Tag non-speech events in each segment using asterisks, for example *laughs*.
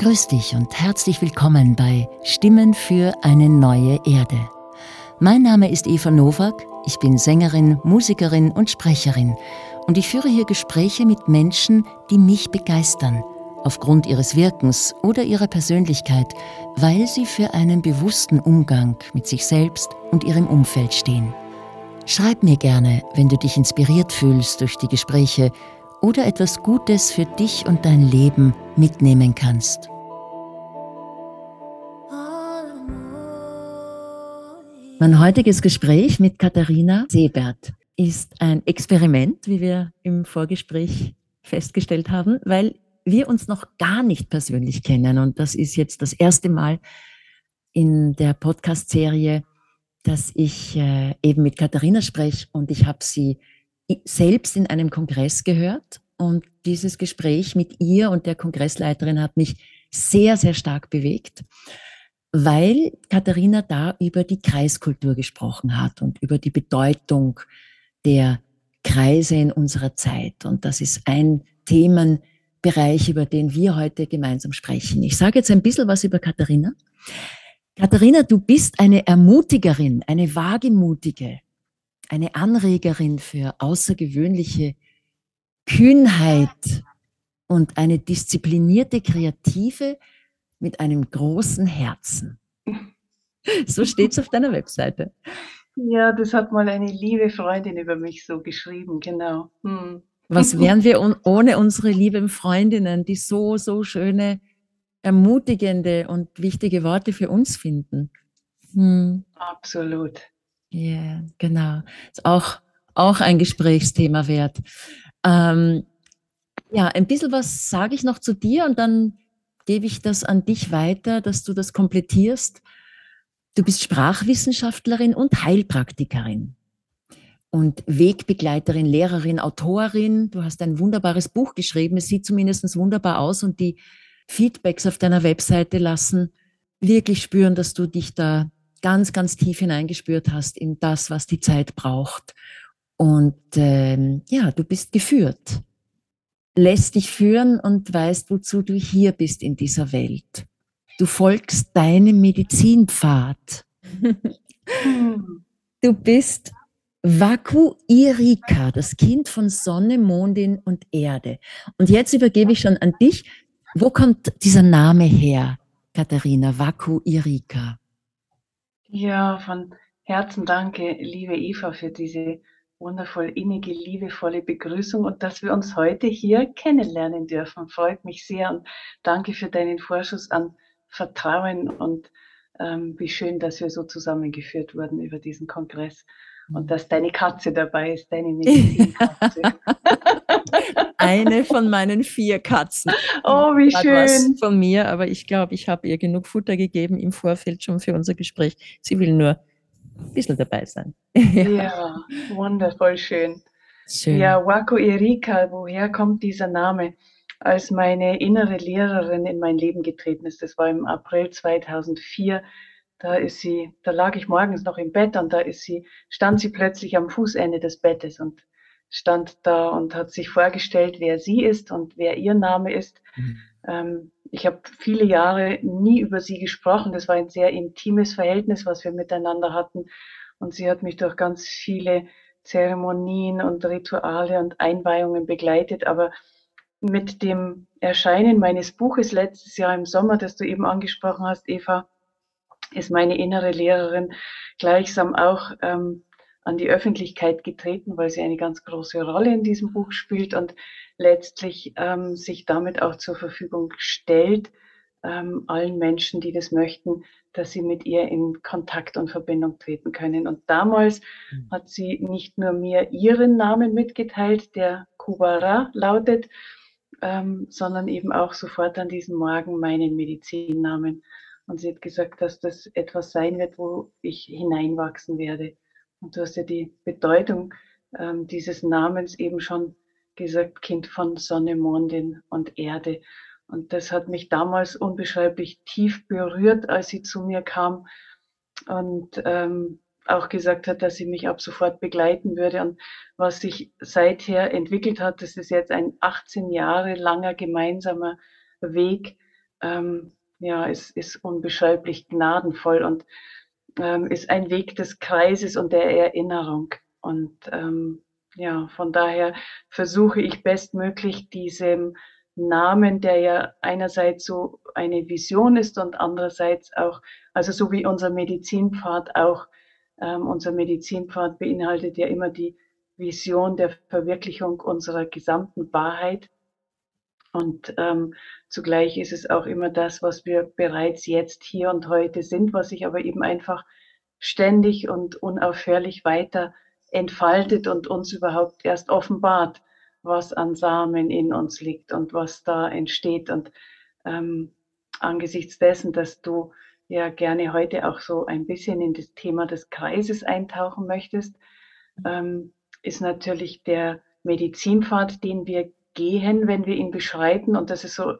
Grüß dich und herzlich willkommen bei Stimmen für eine neue Erde. Mein Name ist Eva Nowak, ich bin Sängerin, Musikerin und Sprecherin und ich führe hier Gespräche mit Menschen, die mich begeistern, aufgrund ihres Wirkens oder ihrer Persönlichkeit, weil sie für einen bewussten Umgang mit sich selbst und ihrem Umfeld stehen. Schreib mir gerne, wenn du dich inspiriert fühlst durch die Gespräche oder etwas Gutes für dich und dein Leben mitnehmen kannst. Mein heutiges Gespräch mit Katharina Sebert ist ein Experiment, wie wir im Vorgespräch festgestellt haben, weil wir uns noch gar nicht persönlich kennen. Und das ist jetzt das erste Mal in der Podcast-Serie, dass ich äh, eben mit Katharina spreche und ich habe sie selbst in einem Kongress gehört und dieses Gespräch mit ihr und der Kongressleiterin hat mich sehr, sehr stark bewegt weil Katharina da über die Kreiskultur gesprochen hat und über die Bedeutung der Kreise in unserer Zeit. Und das ist ein Themenbereich, über den wir heute gemeinsam sprechen. Ich sage jetzt ein bisschen was über Katharina. Katharina, du bist eine Ermutigerin, eine Wagemutige, eine Anregerin für außergewöhnliche Kühnheit und eine disziplinierte Kreative, mit einem großen Herzen. *laughs* So steht es auf deiner Webseite. Ja, das hat mal eine liebe Freundin über mich so geschrieben, genau. Hm. Was *laughs* wären wir ohne unsere lieben Freundinnen, die so, so schöne, ermutigende und wichtige Worte für uns finden? Hm. Absolut. Ja, yeah, genau. Ist auch, auch ein Gesprächsthema wert. Ähm, ja, ein bisschen was sage ich noch zu dir und dann gebe ich das an dich weiter, dass du das komplettierst. Du bist Sprachwissenschaftlerin und Heilpraktikerin und Wegbegleiterin, Lehrerin, Autorin. Du hast ein wunderbares Buch geschrieben. Es sieht zumindest wunderbar aus und die Feedbacks auf deiner Webseite lassen wirklich spüren, dass du dich da ganz, ganz tief hineingespürt hast in das, was die Zeit braucht. Und ähm, ja, du bist geführt lässt dich führen und weißt, wozu du hier bist in dieser Welt. Du folgst deinem Medizinpfad. *laughs* du bist Vaku Irika, das Kind von Sonne, Mondin und Erde. Und jetzt übergebe ich schon an dich. Wo kommt dieser Name her, Katharina? Vaku Irika. Ja, von Herzen danke, liebe Eva, für diese wundervoll innige, liebevolle Begrüßung und dass wir uns heute hier kennenlernen dürfen. Freut mich sehr und danke für deinen Vorschuss an Vertrauen und ähm, wie schön, dass wir so zusammengeführt wurden über diesen Kongress und dass deine Katze dabei ist, deine *laughs* Medizinkatze. *laughs* Eine von meinen vier Katzen. Oh, wie schön. Was von mir, aber ich glaube, ich habe ihr genug Futter gegeben im Vorfeld schon für unser Gespräch. Sie will nur ein bisschen dabei sein. ja. *laughs* ja, wundervoll schön. schön. Ja, Wako Erika, woher kommt dieser Name? Als meine innere Lehrerin in mein Leben getreten ist, das war im April 2004, da ist sie, da lag ich morgens noch im Bett und da ist sie, stand sie plötzlich am Fußende des Bettes und stand da und hat sich vorgestellt, wer sie ist und wer ihr Name ist. Mhm. Ähm, ich habe viele Jahre nie über sie gesprochen. Das war ein sehr intimes Verhältnis, was wir miteinander hatten. Und sie hat mich durch ganz viele Zeremonien und Rituale und Einweihungen begleitet. Aber mit dem Erscheinen meines Buches letztes Jahr im Sommer, das du eben angesprochen hast, Eva, ist meine innere Lehrerin gleichsam auch ähm, an die Öffentlichkeit getreten, weil sie eine ganz große Rolle in diesem Buch spielt und letztlich ähm, sich damit auch zur Verfügung stellt, ähm, allen Menschen, die das möchten, dass sie mit ihr in Kontakt und Verbindung treten können. Und damals mhm. hat sie nicht nur mir ihren Namen mitgeteilt, der Kubara lautet, ähm, sondern eben auch sofort an diesem Morgen meinen Medizinnamen. Und sie hat gesagt, dass das etwas sein wird, wo ich hineinwachsen werde. Und du hast ja die Bedeutung ähm, dieses Namens eben schon gesagt, Kind von Sonne, Mondin und Erde. Und das hat mich damals unbeschreiblich tief berührt, als sie zu mir kam und ähm, auch gesagt hat, dass sie mich ab sofort begleiten würde. Und was sich seither entwickelt hat, das ist jetzt ein 18 Jahre langer gemeinsamer Weg, ähm, ja, ist, ist unbeschreiblich gnadenvoll und ähm, ist ein Weg des Kreises und der Erinnerung. Und ähm, ja, von daher versuche ich bestmöglich diesem Namen, der ja einerseits so eine Vision ist und andererseits auch, also so wie unser Medizinpfad auch, ähm, unser Medizinpfad beinhaltet ja immer die Vision der Verwirklichung unserer gesamten Wahrheit. Und ähm, zugleich ist es auch immer das, was wir bereits jetzt hier und heute sind, was sich aber eben einfach ständig und unaufhörlich weiter entfaltet und uns überhaupt erst offenbart, was an Samen in uns liegt und was da entsteht. Und ähm, angesichts dessen, dass du ja gerne heute auch so ein bisschen in das Thema des Kreises eintauchen möchtest, ähm, ist natürlich der Medizinpfad, den wir gehen, wenn wir ihn beschreiten. Und das ist so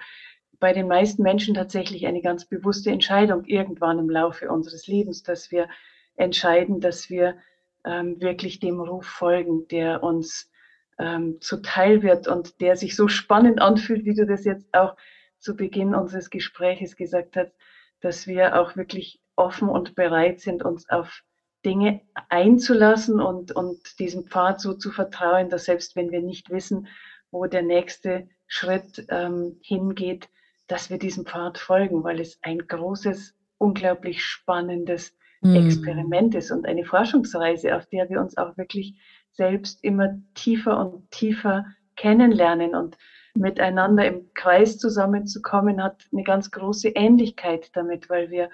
bei den meisten Menschen tatsächlich eine ganz bewusste Entscheidung irgendwann im Laufe unseres Lebens, dass wir entscheiden, dass wir ähm, wirklich dem Ruf folgen, der uns ähm, zuteil wird und der sich so spannend anfühlt, wie du das jetzt auch zu Beginn unseres Gespräches gesagt hast, dass wir auch wirklich offen und bereit sind, uns auf Dinge einzulassen und, und diesem Pfad so zu vertrauen, dass selbst wenn wir nicht wissen, wo der nächste Schritt ähm, hingeht, dass wir diesem Pfad folgen, weil es ein großes, unglaublich spannendes mm. Experiment ist und eine Forschungsreise, auf der wir uns auch wirklich selbst immer tiefer und tiefer kennenlernen und miteinander im Kreis zusammenzukommen, hat eine ganz große Ähnlichkeit damit, weil wir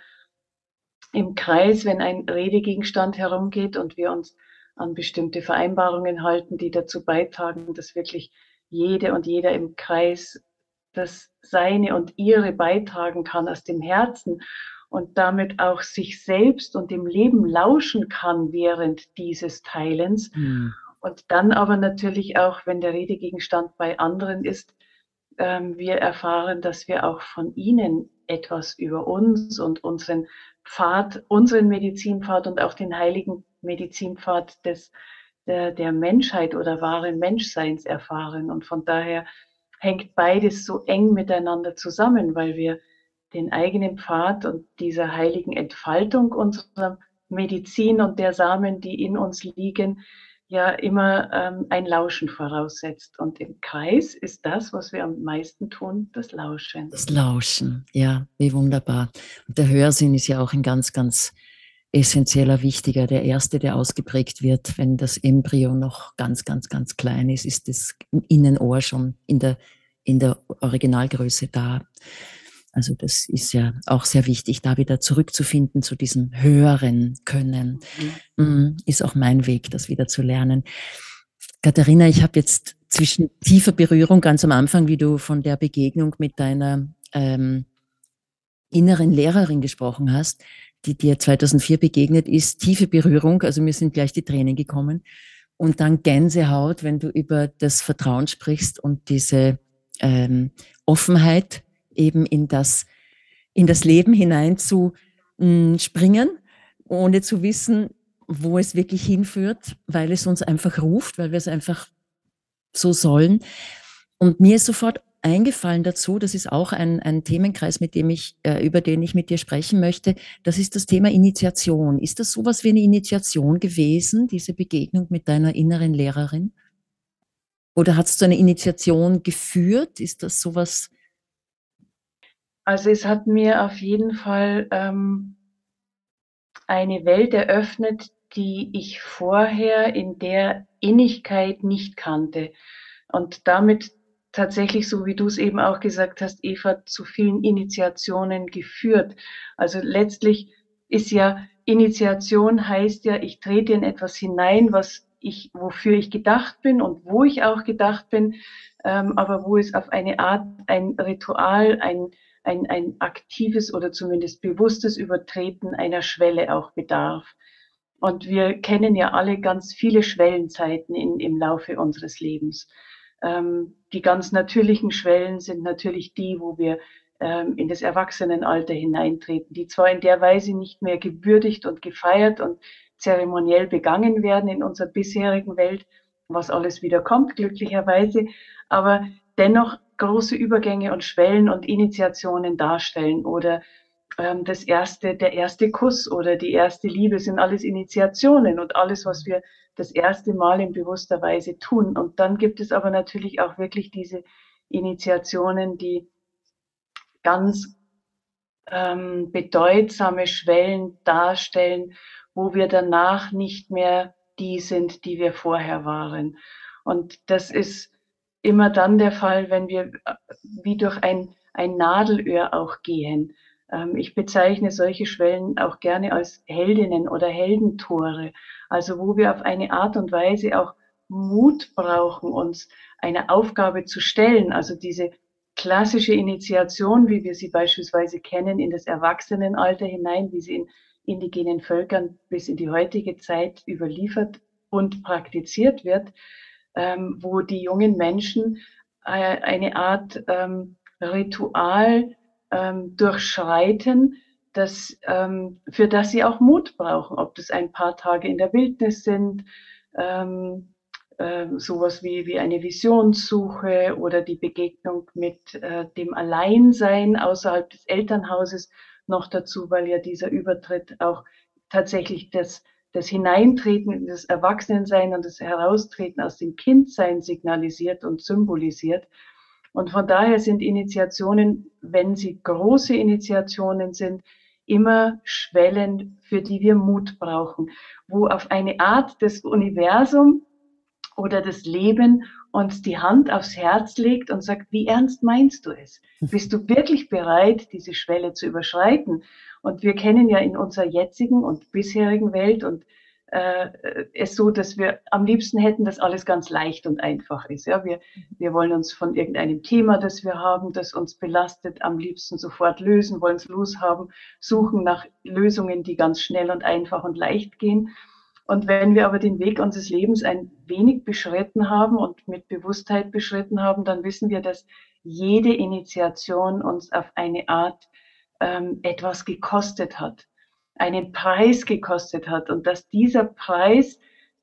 im Kreis, wenn ein Redegegenstand herumgeht und wir uns an bestimmte Vereinbarungen halten, die dazu beitragen, dass wirklich jede und jeder im Kreis das seine und ihre beitragen kann aus dem Herzen und damit auch sich selbst und dem Leben lauschen kann während dieses Teilens. Mhm. Und dann aber natürlich auch, wenn der Redegegenstand bei anderen ist, ähm, wir erfahren, dass wir auch von ihnen etwas über uns und unseren Pfad, unseren Medizinpfad und auch den heiligen Medizinpfad des der, der Menschheit oder wahren Menschseins erfahren. Und von daher hängt beides so eng miteinander zusammen, weil wir den eigenen Pfad und dieser heiligen Entfaltung unserer Medizin und der Samen, die in uns liegen, ja immer ähm, ein Lauschen voraussetzt. Und im Kreis ist das, was wir am meisten tun, das Lauschen. Das Lauschen, ja, wie wunderbar. Und der Hörsinn ist ja auch ein ganz, ganz essentieller, wichtiger. Der erste, der ausgeprägt wird, wenn das Embryo noch ganz, ganz, ganz klein ist, ist das Innenohr schon in der, in der Originalgröße da. Also das ist ja auch sehr wichtig, da wieder zurückzufinden zu diesem höheren Können. Mhm. Ist auch mein Weg, das wieder zu lernen. Katharina, ich habe jetzt zwischen tiefer Berührung ganz am Anfang, wie du von der Begegnung mit deiner ähm, inneren Lehrerin gesprochen hast, die dir 2004 begegnet ist, tiefe Berührung, also mir sind gleich die Tränen gekommen. Und dann Gänsehaut, wenn du über das Vertrauen sprichst und diese ähm, Offenheit eben in das, in das Leben hinein zu mh, mm, springen, ohne zu wissen, wo es wirklich hinführt, weil es uns einfach ruft, weil wir es einfach so sollen. Und mir ist sofort eingefallen dazu, das ist auch ein, ein Themenkreis, mit dem ich, äh, über den ich mit dir sprechen möchte. Das ist das Thema Initiation. Ist das sowas wie eine Initiation gewesen, diese Begegnung mit deiner inneren Lehrerin? Oder hat es zu einer Initiation geführt? Ist das sowas? Also es hat mir auf jeden Fall ähm, eine Welt eröffnet, die ich vorher in der Innigkeit nicht kannte. Und damit tatsächlich, so wie du es eben auch gesagt hast, Eva, zu vielen Initiationen geführt. Also letztlich ist ja Initiation heißt ja, ich trete in etwas hinein, was ich, wofür ich gedacht bin und wo ich auch gedacht bin, ähm, aber wo es auf eine Art, ein Ritual, ein, ein, ein aktives oder zumindest bewusstes Übertreten einer Schwelle auch bedarf. Und wir kennen ja alle ganz viele Schwellenzeiten in, im Laufe unseres Lebens. Ähm, die ganz natürlichen Schwellen sind natürlich die, wo wir ähm, in das Erwachsenenalter hineintreten, die zwar in der Weise nicht mehr gewürdigt und gefeiert und zeremoniell begangen werden in unserer bisherigen Welt, was alles wieder kommt, glücklicherweise, aber dennoch große Übergänge und Schwellen und Initiationen darstellen oder das erste, der erste Kuss oder die erste Liebe sind alles Initiationen und alles, was wir das erste Mal in bewusster Weise tun. Und dann gibt es aber natürlich auch wirklich diese Initiationen, die ganz ähm, bedeutsame Schwellen darstellen, wo wir danach nicht mehr die sind, die wir vorher waren. Und das ist immer dann der Fall, wenn wir äh, wie durch ein, ein Nadelöhr auch gehen. Ähm, ich bezeichne solche Schwellen auch gerne als Heldinnen oder Heldentore, also wo wir auf eine Art und Weise auch Mut brauchen, uns eine Aufgabe zu stellen, also diese klassische Initiation, wie wir sie beispielsweise kennen, in das Erwachsenenalter hinein, wie sie in indigenen Völkern bis in die heutige Zeit überliefert und praktiziert wird, ähm, wo die jungen Menschen äh, eine Art ähm, Ritual ähm, durchschreiten, das, ähm, für das sie auch Mut brauchen, ob das ein paar Tage in der Wildnis sind, ähm, äh, sowas wie, wie eine Visionssuche oder die Begegnung mit äh, dem Alleinsein außerhalb des Elternhauses noch dazu, weil ja dieser Übertritt auch tatsächlich das, das Hineintreten in das Erwachsenensein und das Heraustreten aus dem Kindsein signalisiert und symbolisiert. Und von daher sind Initiationen, wenn sie große Initiationen sind, immer Schwellen, für die wir Mut brauchen, wo auf eine Art das Universum oder das Leben uns die Hand aufs Herz legt und sagt, wie ernst meinst du es? *laughs* Bist du wirklich bereit, diese Schwelle zu überschreiten? Und wir kennen ja in unserer jetzigen und bisherigen Welt und äh, es so, dass wir am liebsten hätten, dass alles ganz leicht und einfach ist. Ja, wir, wir wollen uns von irgendeinem Thema, das wir haben, das uns belastet, am liebsten sofort lösen, wollen es loshaben, suchen nach Lösungen, die ganz schnell und einfach und leicht gehen. Und wenn wir aber den Weg unseres Lebens ein wenig beschritten haben und mit Bewusstheit beschritten haben, dann wissen wir, dass jede Initiation uns auf eine Art ähm, etwas gekostet hat einen Preis gekostet hat und dass dieser Preis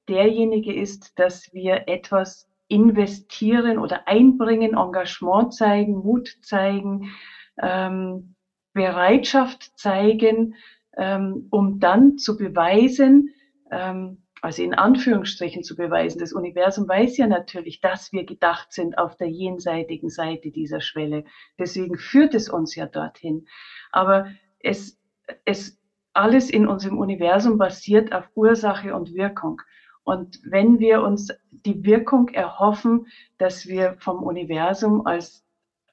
derjenige ist, dass wir etwas investieren oder einbringen, Engagement zeigen, Mut zeigen, ähm, Bereitschaft zeigen, ähm, um dann zu beweisen, ähm, also in Anführungsstrichen zu beweisen, das Universum weiß ja natürlich, dass wir gedacht sind auf der jenseitigen Seite dieser Schwelle. Deswegen führt es uns ja dorthin. Aber es, es alles in unserem Universum basiert auf Ursache und Wirkung. Und wenn wir uns die Wirkung erhoffen, dass wir vom Universum als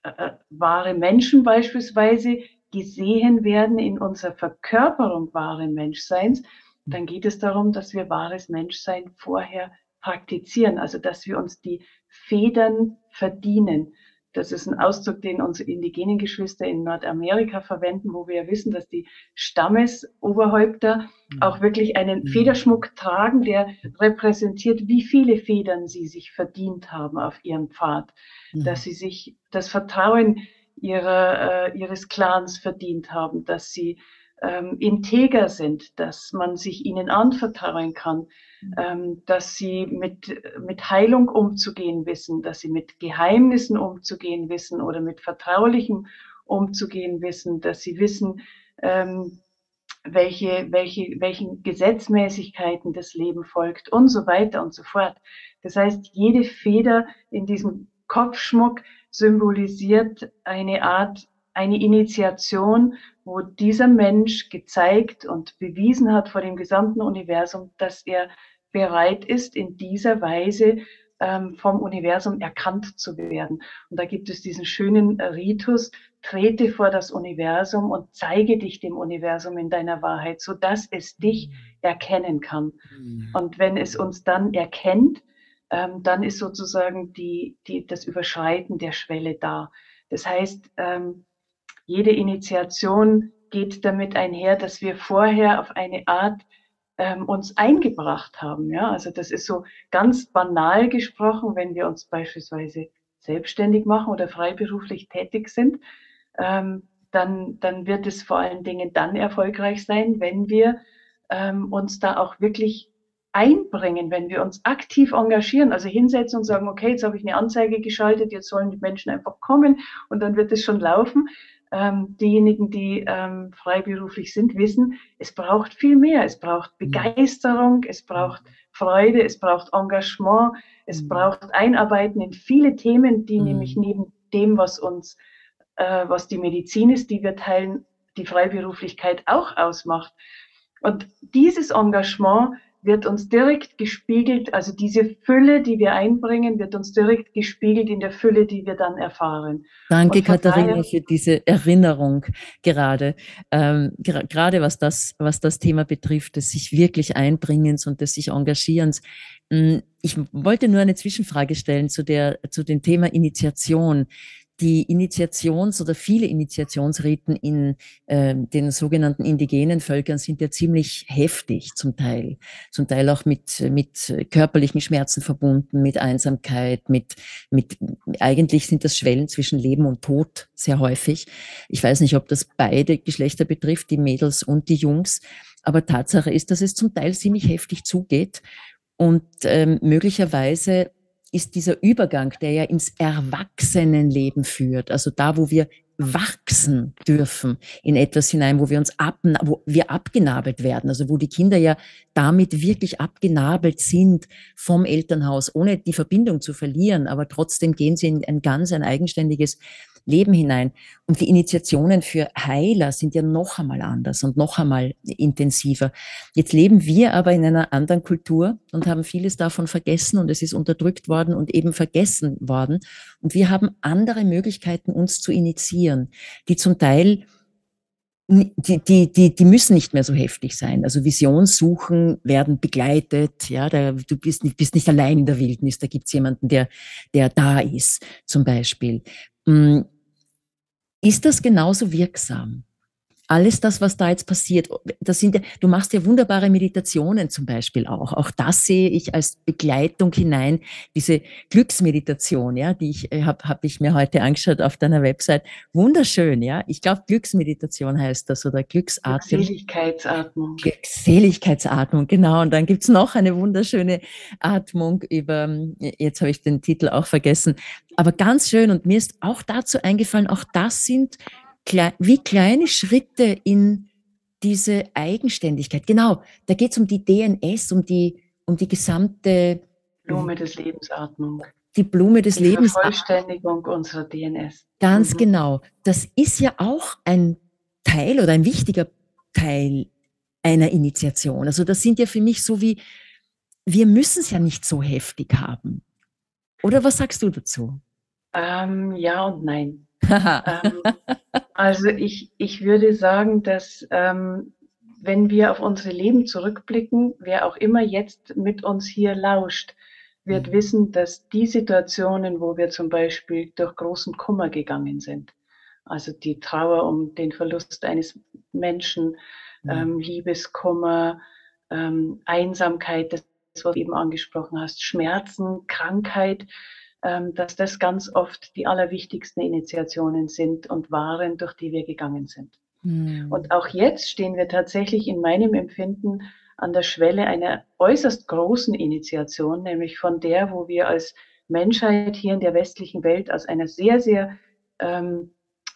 äh, äh, wahre Menschen beispielsweise gesehen werden in unserer Verkörperung wahren Menschseins, dann geht es darum, dass wir wahres Menschsein vorher praktizieren, also dass wir uns die Federn verdienen. Das ist ein Ausdruck, den unsere indigenen Geschwister in Nordamerika verwenden, wo wir ja wissen, dass die Stammesoberhäupter mhm. auch wirklich einen mhm. Federschmuck tragen, der repräsentiert, wie viele Federn sie sich verdient haben auf ihrem Pfad, mhm. dass sie sich das Vertrauen ihrer, äh, ihres Clans verdient haben, dass sie ähm, integer sind, dass man sich ihnen anvertrauen kann, mhm. ähm, dass sie mit, mit Heilung umzugehen wissen, dass sie mit Geheimnissen umzugehen wissen oder mit Vertraulichem umzugehen wissen, dass sie wissen, ähm, welche, welche, welchen Gesetzmäßigkeiten das Leben folgt und so weiter und so fort. Das heißt, jede Feder in diesem Kopfschmuck symbolisiert eine Art, eine Initiation wo dieser Mensch gezeigt und bewiesen hat vor dem gesamten Universum, dass er bereit ist, in dieser Weise ähm, vom Universum erkannt zu werden. Und da gibt es diesen schönen Ritus, trete vor das Universum und zeige dich dem Universum in deiner Wahrheit, so dass es dich erkennen kann. Mhm. Und wenn es uns dann erkennt, ähm, dann ist sozusagen die, die, das Überschreiten der Schwelle da. Das heißt, ähm, jede Initiation geht damit einher, dass wir vorher auf eine Art ähm, uns eingebracht haben. Ja, also das ist so ganz banal gesprochen, wenn wir uns beispielsweise selbstständig machen oder freiberuflich tätig sind, ähm, dann, dann wird es vor allen Dingen dann erfolgreich sein, wenn wir ähm, uns da auch wirklich einbringen, wenn wir uns aktiv engagieren, also hinsetzen und sagen, okay, jetzt habe ich eine Anzeige geschaltet, jetzt sollen die Menschen einfach kommen und dann wird es schon laufen. Ähm, diejenigen, die ähm, freiberuflich sind, wissen, es braucht viel mehr. Es braucht mhm. Begeisterung, es braucht Freude, es braucht Engagement, es mhm. braucht Einarbeiten in viele Themen, die mhm. nämlich neben dem, was uns, äh, was die Medizin ist, die wir teilen, die Freiberuflichkeit auch ausmacht. Und dieses Engagement wird uns direkt gespiegelt, also diese Fülle, die wir einbringen, wird uns direkt gespiegelt in der Fülle, die wir dann erfahren. Danke, Katharina, für diese Erinnerung gerade. Ähm, gerade was das, was das Thema betrifft, des sich wirklich Einbringens und des sich Engagierens. Hm, ich wollte nur eine Zwischenfrage stellen zu, der, zu dem Thema Initiation die Initiations- oder viele Initiationsriten in äh, den sogenannten indigenen Völkern sind ja ziemlich heftig zum Teil. Zum Teil auch mit, mit körperlichen Schmerzen verbunden, mit Einsamkeit, mit, mit, eigentlich sind das Schwellen zwischen Leben und Tod sehr häufig. Ich weiß nicht, ob das beide Geschlechter betrifft, die Mädels und die Jungs. Aber Tatsache ist, dass es zum Teil ziemlich heftig zugeht und ähm, möglicherweise ist dieser Übergang, der ja ins Erwachsenenleben führt, also da, wo wir wachsen dürfen in etwas hinein, wo wir uns ab, wo wir abgenabelt werden, also wo die Kinder ja damit wirklich abgenabelt sind vom Elternhaus, ohne die Verbindung zu verlieren, aber trotzdem gehen sie in ein ganz ein eigenständiges Leben hinein. Und die Initiationen für Heiler sind ja noch einmal anders und noch einmal intensiver. Jetzt leben wir aber in einer anderen Kultur und haben vieles davon vergessen und es ist unterdrückt worden und eben vergessen worden. Und wir haben andere Möglichkeiten, uns zu initiieren, die zum Teil die, die, die, die müssen nicht mehr so heftig sein. Also Visionssuchen werden begleitet. Ja, da, du bist nicht, bist nicht allein in der Wildnis. Da gibt's jemanden, der, der da ist, zum Beispiel. Ist das genauso wirksam? Alles das, was da jetzt passiert, das sind ja, du machst ja wunderbare Meditationen zum Beispiel auch. Auch das sehe ich als Begleitung hinein, diese Glücksmeditation, ja, die ich äh, habe hab ich mir heute angeschaut auf deiner Website. Wunderschön, ja. Ich glaube, Glücksmeditation heißt das oder Glücksatmung. Glückseligkeitsatmung. Glückseligkeitsatmung, genau. Und dann gibt's noch eine wunderschöne Atmung über, jetzt habe ich den Titel auch vergessen, aber ganz schön. Und mir ist auch dazu eingefallen, auch das sind wie kleine Schritte in diese Eigenständigkeit. Genau, da geht es um die DNS, um die, um die gesamte Blume des Lebensatmung. Die Blume des die Lebens. Die Vervollständigung unserer DNS. Ganz mhm. genau. Das ist ja auch ein Teil oder ein wichtiger Teil einer Initiation. Also das sind ja für mich so wie, wir müssen es ja nicht so heftig haben. Oder was sagst du dazu? Ähm, ja und nein *laughs* ähm, also ich, ich würde sagen, dass ähm, wenn wir auf unsere Leben zurückblicken, wer auch immer jetzt mit uns hier lauscht, wird mhm. wissen, dass die Situationen, wo wir zum Beispiel durch großen Kummer gegangen sind, also die Trauer um den Verlust eines Menschen, mhm. ähm, Liebeskummer, ähm, Einsamkeit, das, was du eben angesprochen hast, Schmerzen, Krankheit, dass das ganz oft die allerwichtigsten Initiationen sind und waren, durch die wir gegangen sind. Mhm. Und auch jetzt stehen wir tatsächlich in meinem Empfinden an der Schwelle einer äußerst großen Initiation, nämlich von der, wo wir als Menschheit hier in der westlichen Welt aus einer sehr, sehr ähm,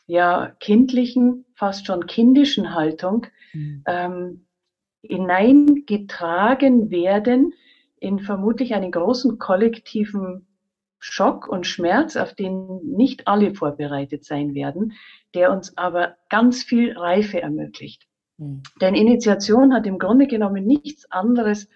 ja, kindlichen, fast schon kindischen Haltung mhm. ähm, hineingetragen werden in vermutlich einen großen kollektiven Schock und Schmerz, auf den nicht alle vorbereitet sein werden, der uns aber ganz viel Reife ermöglicht. Mhm. Denn Initiation hat im Grunde genommen nichts anderes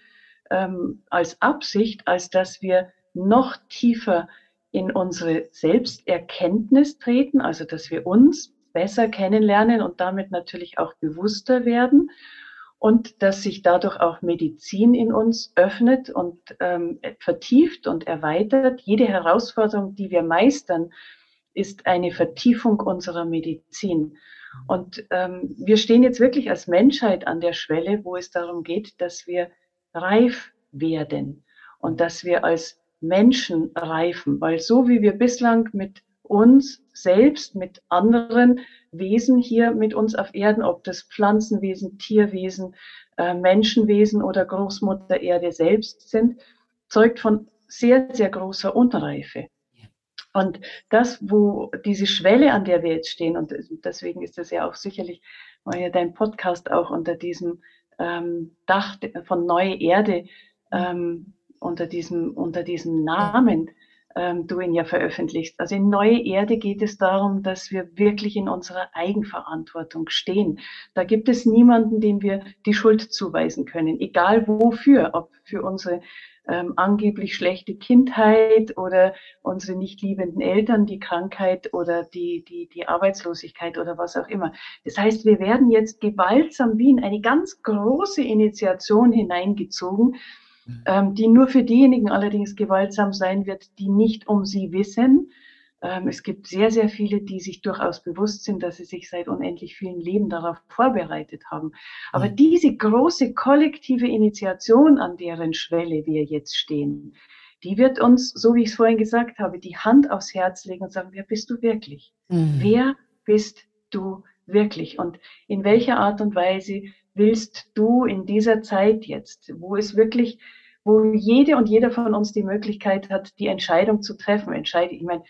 ähm, als Absicht, als dass wir noch tiefer in unsere Selbsterkenntnis treten, also dass wir uns besser kennenlernen und damit natürlich auch bewusster werden und dass sich dadurch auch Medizin in uns öffnet und ähm, vertieft und erweitert. Jede Herausforderung, die wir meistern, ist eine Vertiefung unserer Medizin. Und ähm, wir stehen jetzt wirklich als Menschheit an der Schwelle, wo es darum geht, dass wir reif werden und dass wir als Menschen reifen, weil so wie wir bislang mit uns selbst mit anderen Wesen hier mit uns auf Erden, ob das Pflanzenwesen, Tierwesen, äh, Menschenwesen oder Großmutter Erde selbst sind, zeugt von sehr, sehr großer Unreife. Und das, wo diese Schwelle, an der wir jetzt stehen, und deswegen ist das ja auch sicherlich, war ja dein Podcast auch unter diesem ähm, Dach von Neue Erde, ähm, unter diesem, unter diesem Namen, ähm, du ihn ja veröffentlichst. Also in Neue Erde geht es darum, dass wir wirklich in unserer Eigenverantwortung stehen. Da gibt es niemanden, dem wir die Schuld zuweisen können, egal wofür, ob für unsere ähm, angeblich schlechte Kindheit oder unsere nicht liebenden Eltern, die Krankheit oder die, die, die Arbeitslosigkeit oder was auch immer. Das heißt, wir werden jetzt gewaltsam wie in eine ganz große Initiation hineingezogen. Ähm, die nur für diejenigen allerdings gewaltsam sein wird, die nicht um sie wissen. Ähm, es gibt sehr, sehr viele, die sich durchaus bewusst sind, dass sie sich seit unendlich vielen Leben darauf vorbereitet haben. Aber mhm. diese große kollektive Initiation, an deren Schwelle wir jetzt stehen, die wird uns, so wie ich es vorhin gesagt habe, die Hand aufs Herz legen und sagen, wer bist du wirklich? Mhm. Wer bist du wirklich? Und in welcher Art und Weise willst du in dieser Zeit jetzt, wo es wirklich, wo jede und jeder von uns die Möglichkeit hat, die Entscheidung zu treffen. Entscheide, ich meine,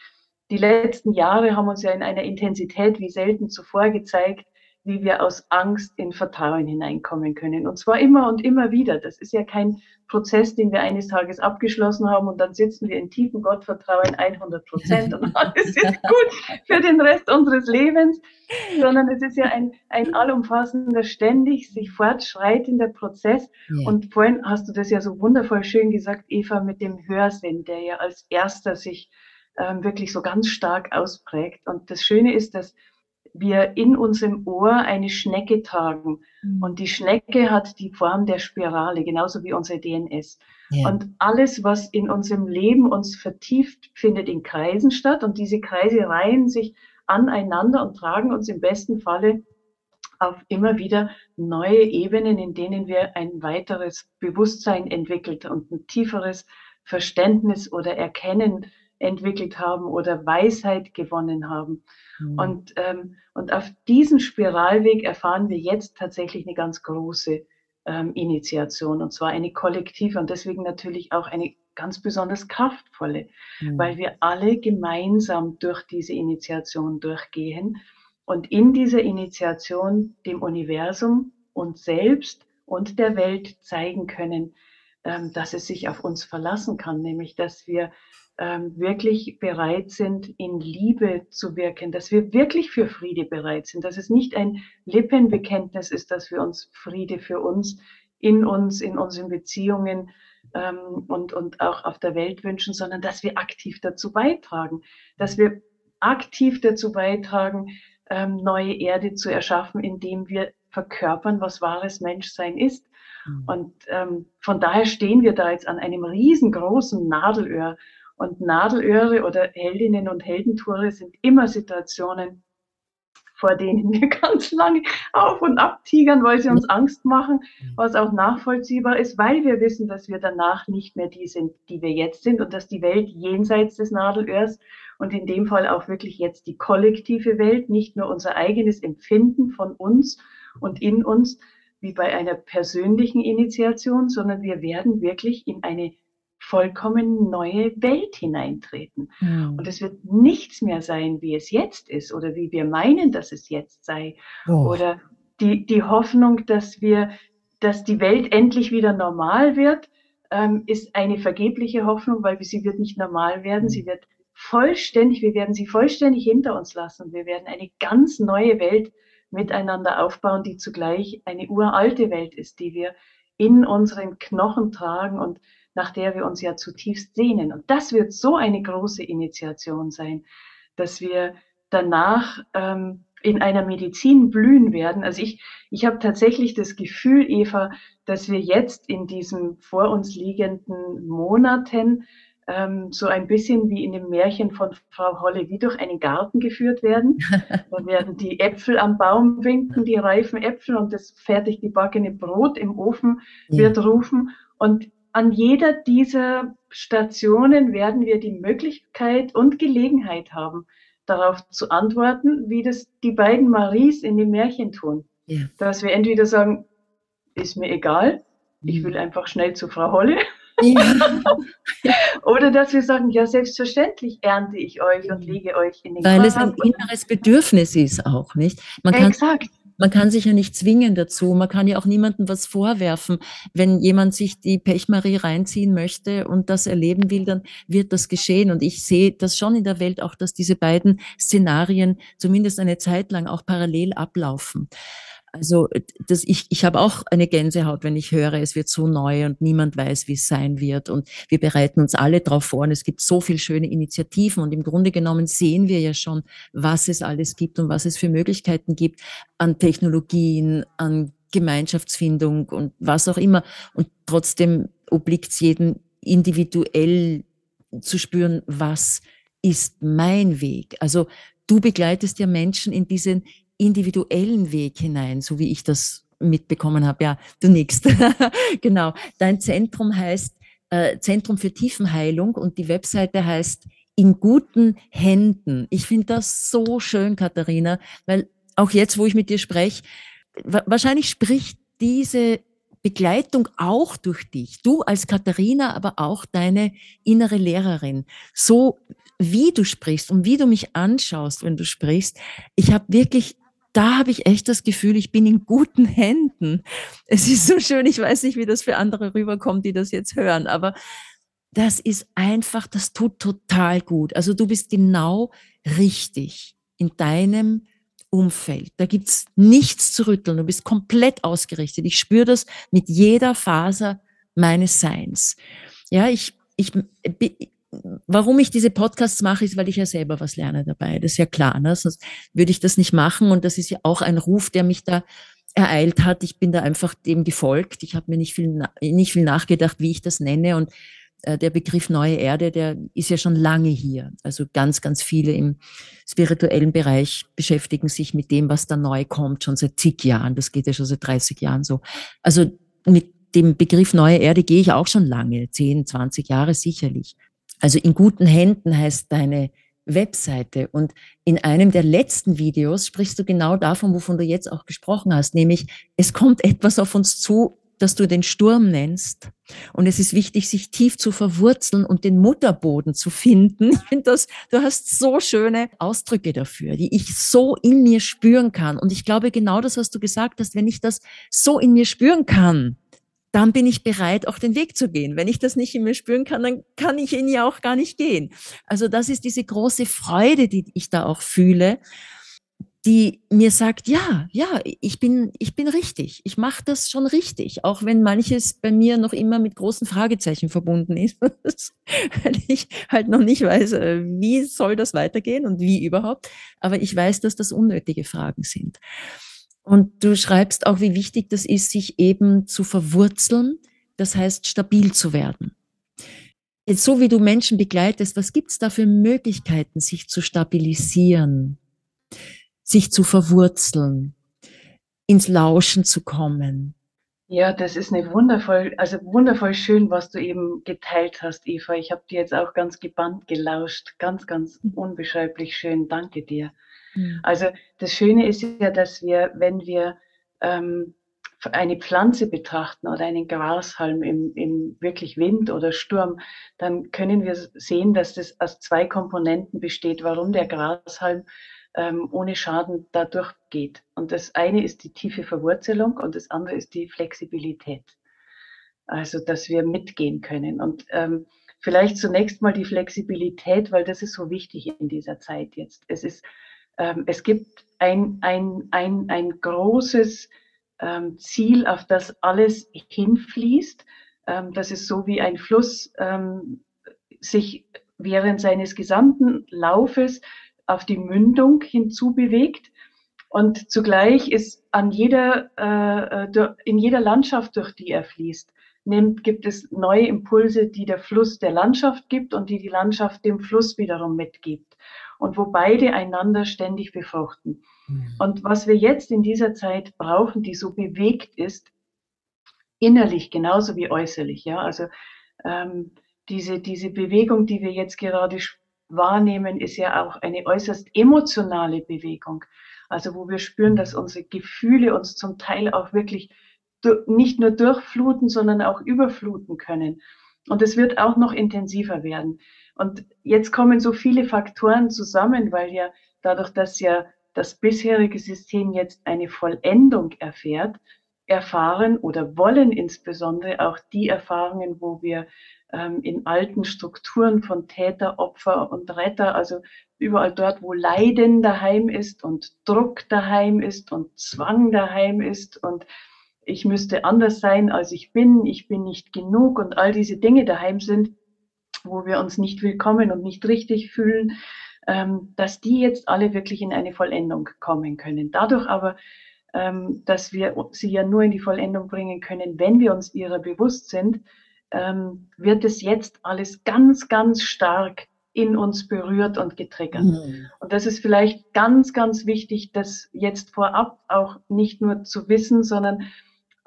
die letzten Jahre haben uns ja in einer Intensität wie selten zuvor gezeigt, wie wir aus Angst in Vertrauen hineinkommen können. Und zwar immer und immer wieder. Das ist ja kein Prozess, den wir eines Tages abgeschlossen haben und dann sitzen wir in tiefem Gottvertrauen 100 Prozent und alles ist gut für den Rest unseres Lebens, sondern es ist ja ein, ein allumfassender, ständig sich fortschreitender Prozess. Ja. Und vorhin hast du das ja so wundervoll schön gesagt, Eva, mit dem Hörsinn, der ja als erster sich ähm, wirklich so ganz stark ausprägt. Und das Schöne ist, dass wir in unserem Ohr eine Schnecke tragen. Mhm. Und die Schnecke hat die Form der Spirale, genauso wie unsere DNS. Ja. Und alles, was in unserem Leben uns vertieft, findet in Kreisen statt. Und diese Kreise reihen sich aneinander und tragen uns im besten Falle auf immer wieder neue Ebenen, in denen wir ein weiteres Bewusstsein entwickelt und ein tieferes Verständnis oder Erkennen entwickelt haben oder Weisheit gewonnen haben. Mhm. Und, ähm, und auf diesem Spiralweg erfahren wir jetzt tatsächlich eine ganz große ähm, Initiation und zwar eine kollektive und deswegen natürlich auch eine ganz besonders kraftvolle, mhm. weil wir alle gemeinsam durch diese Initiation durchgehen und in dieser Initiation dem Universum, uns selbst und der Welt zeigen können, ähm, dass es sich auf uns verlassen kann, nämlich dass wir wirklich bereit sind, in Liebe zu wirken, dass wir wirklich für Friede bereit sind, dass es nicht ein Lippenbekenntnis ist, dass wir uns Friede für uns, in uns, in unseren Beziehungen ähm, und, und auch auf der Welt wünschen, sondern dass wir aktiv dazu beitragen, dass wir aktiv dazu beitragen, ähm, neue Erde zu erschaffen, indem wir verkörpern, was wahres Menschsein ist. Mhm. Und ähm, von daher stehen wir da jetzt an einem riesengroßen Nadelöhr und Nadelöhre oder Heldinnen und Heldentore sind immer Situationen, vor denen *laughs* wir ganz lange auf und ab tigern, weil sie uns Angst machen, was auch nachvollziehbar ist, weil wir wissen, dass wir danach nicht mehr die sind, die wir jetzt sind und dass die Welt jenseits des Nadelöhrs und in dem Fall auch wirklich jetzt die kollektive Welt, nicht nur unser eigenes Empfinden von uns und in uns, wie bei einer persönlichen Initiation, sondern wir werden wirklich in eine vollkommen neue Welt hineintreten. Mhm. Und es wird nichts mehr sein, wie es jetzt ist oder wie wir meinen, dass es jetzt sei. Oh. Oder die, die Hoffnung, dass wir, dass die Welt endlich wieder normal wird, ähm, ist eine vergebliche Hoffnung, weil sie wird nicht normal werden. Sie wird vollständig, wir werden sie vollständig hinter uns lassen. Wir werden eine ganz neue Welt miteinander aufbauen, die zugleich eine uralte Welt ist, die wir in unseren Knochen tragen und nach der wir uns ja zutiefst sehnen. Und das wird so eine große Initiation sein, dass wir danach ähm, in einer Medizin blühen werden. Also ich, ich habe tatsächlich das Gefühl, Eva, dass wir jetzt in diesen vor uns liegenden Monaten ähm, so ein bisschen wie in dem Märchen von Frau Holle, wie durch einen Garten geführt werden. *laughs* Da werden die Äpfel am Baum winken, die reifen Äpfel und das fertig gebackene Brot im Ofen wird rufen. Und an jeder dieser Stationen werden wir die Möglichkeit und Gelegenheit haben, darauf zu antworten, wie das die beiden Maries in dem Märchen tun. Ja. Dass wir entweder sagen, ist mir egal, ich will mhm. einfach schnell zu Frau Holle. Ja. *laughs* Oder dass wir sagen, ja, selbstverständlich ernte ich euch und lege euch in den Weil Korb es ein inneres Bedürfnis ist auch, nicht? Man kann, Exakt. Man kann sich ja nicht zwingen dazu. Man kann ja auch niemandem was vorwerfen. Wenn jemand sich die Pechmarie reinziehen möchte und das erleben will, dann wird das geschehen. Und ich sehe das schon in der Welt auch, dass diese beiden Szenarien zumindest eine Zeit lang auch parallel ablaufen. Also das, ich, ich habe auch eine Gänsehaut, wenn ich höre, es wird so neu und niemand weiß, wie es sein wird. Und wir bereiten uns alle darauf vor. Und es gibt so viele schöne Initiativen. Und im Grunde genommen sehen wir ja schon, was es alles gibt und was es für Möglichkeiten gibt an Technologien, an Gemeinschaftsfindung und was auch immer. Und trotzdem obliegt es jedem individuell zu spüren, was ist mein Weg. Also du begleitest ja Menschen in diesen individuellen Weg hinein, so wie ich das mitbekommen habe. Ja, du nix. *laughs* genau. Dein Zentrum heißt äh, Zentrum für Tiefenheilung und die Webseite heißt in guten Händen. Ich finde das so schön, Katharina, weil auch jetzt, wo ich mit dir spreche, wahrscheinlich spricht diese Begleitung auch durch dich. Du als Katharina, aber auch deine innere Lehrerin. So wie du sprichst und wie du mich anschaust, wenn du sprichst. Ich habe wirklich da habe ich echt das Gefühl, ich bin in guten Händen. Es ist so schön, ich weiß nicht, wie das für andere rüberkommt, die das jetzt hören, aber das ist einfach, das tut total gut. Also du bist genau richtig in deinem Umfeld. Da gibt's nichts zu rütteln. Du bist komplett ausgerichtet. Ich spüre das mit jeder Faser meines Seins. Ja, ich, ich, warum ich diese Podcasts mache, ist, weil ich ja selber was lerne dabei. Das ist ja klar, ne? sonst würde ich das nicht machen. Und das ist ja auch ein Ruf, der mich da ereilt hat. Ich bin da einfach dem gefolgt. Ich habe mir nicht viel, nicht viel nachgedacht, wie ich das nenne. Und äh, der Begriff neue Erde, der ist ja schon lange hier. Also ganz, ganz viele im spirituellen Bereich beschäftigen sich mit dem, was da neu kommt, schon seit zig Jahren. Das geht ja schon seit 30 Jahren so. Also mit dem Begriff neue Erde gehe ich auch schon lange, 10, 20 Jahre sicherlich. Also in guten Händen heißt deine Webseite. Und in einem der letzten Videos sprichst du genau davon, wovon du jetzt auch gesprochen hast, nämlich es kommt etwas auf uns zu, das du den Sturm nennst. Und es ist wichtig, sich tief zu verwurzeln und den Mutterboden zu finden. *laughs* Ich finde das, du hast so schöne Ausdrücke dafür, die ich so in mir spüren kann. Und ich glaube genau das, was du gesagt hast, wenn ich das so in mir spüren kann, dann bin ich bereit, auch den Weg zu gehen. Wenn ich das nicht in mir spüren kann, dann kann ich ihn ja auch gar nicht gehen. Also das ist diese große Freude, die ich da auch fühle, die mir sagt, ja, ja, ich bin, ich bin richtig. Ich mache das schon richtig, auch wenn manches bei mir noch immer mit großen Fragezeichen verbunden ist, *laughs* weil ich halt noch nicht weiß, äh, wie soll das weitergehen und wie überhaupt. Aber ich weiß, dass das unnötige Fragen sind. Und du schreibst auch, wie wichtig das ist, sich eben zu verwurzeln, das heißt stabil zu werden. Jetzt so wie du Menschen begleitest, was gibt es da für Möglichkeiten, sich zu stabilisieren, sich zu verwurzeln, ins Lauschen zu kommen? Ja, das ist eine wundervoll, also wundervoll schön, was du eben geteilt hast, Eva. Ich habe dir jetzt auch ganz gebannt gelauscht. Ganz, ganz unbeschreiblich schön. Danke dir. Mhm. Also das Schöne ist ja, dass wir, wenn wir ähm, eine Pflanze betrachten oder einen Grashalm im, im wirklich Wind oder Sturm, dann können wir sehen, dass das aus zwei Komponenten besteht, warum der Grashalm ähm, ohne Schaden da durchgeht. Und das eine ist die tiefe Verwurzelung und das andere ist die Flexibilität. Also, dass wir mitgehen können. Und ähm, vielleicht zunächst mal die Flexibilität, weil das ist so wichtig in dieser Zeit jetzt. Es ist ähm, es gibt ein, ein, ein, ein großes ähm, Ziel, auf das alles hinfließt. Ähm, das ist so wie ein Fluss ähm, sich während seines gesamten Laufes auf die Mündung hinzubewegt. Und zugleich ist an jeder, äh, äh in jeder Landschaft, durch die er fließt, nimmt, gibt es neue Impulse, die der Fluss der Landschaft gibt und die die Landschaft dem Fluss wiederum mitgibt und wo beide einander ständig befruchten. Mhm. Und was wir jetzt in dieser Zeit brauchen, die so bewegt ist, innerlich genauso wie äußerlich, ja, also ähm, diese, diese Bewegung, die wir jetzt gerade wahrnehmen, ist ja auch eine äußerst emotionale Bewegung. Also wo wir spüren, dass unsere Gefühle uns zum Teil auch wirklich nicht nur durchfluten, sondern auch überfluten können. Und es wird auch noch intensiver werden. Und jetzt kommen so viele Faktoren zusammen, weil ja dadurch, dass ja das bisherige System jetzt eine Vollendung erfährt, erfahren oder wollen insbesondere auch die Erfahrungen, wo wir ähm, in alten Strukturen von Täter, Opfer und Retter, also überall dort, wo Leiden daheim ist und Druck daheim ist und Zwang daheim ist und ich müsste anders sein, als ich bin, ich bin nicht genug und all diese Dinge daheim sind, wo wir uns nicht willkommen und nicht richtig fühlen, ähm, dass die jetzt alle wirklich in eine Vollendung kommen können. Dadurch aber, ähm, dass wir sie ja nur in die Vollendung bringen können, wenn wir uns ihrer bewusst sind, ähm, wird es jetzt alles ganz, ganz stark in uns berührt und getriggert. Mhm. Und das ist vielleicht ganz, ganz wichtig, das jetzt vorab auch nicht nur zu wissen, sondern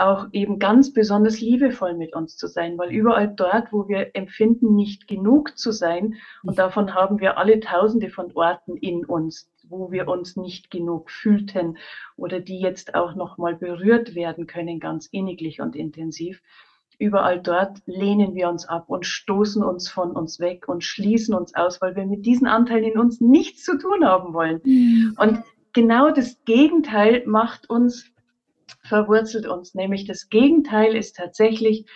auch eben ganz besonders liebevoll mit uns zu sein, weil überall dort, wo wir empfinden, nicht genug zu sein, und davon haben wir alle Tausende von Orten in uns, wo wir uns nicht genug fühlten oder die jetzt auch nochmal berührt werden können, ganz inniglich und intensiv. Überall dort lehnen wir uns ab und stoßen uns von uns weg und schließen uns aus, weil wir mit diesen Anteilen in uns nichts zu tun haben wollen. Mhm. Und genau das Gegenteil macht uns verwurzelt uns. Nämlich das Gegenteil ist tatsächlich,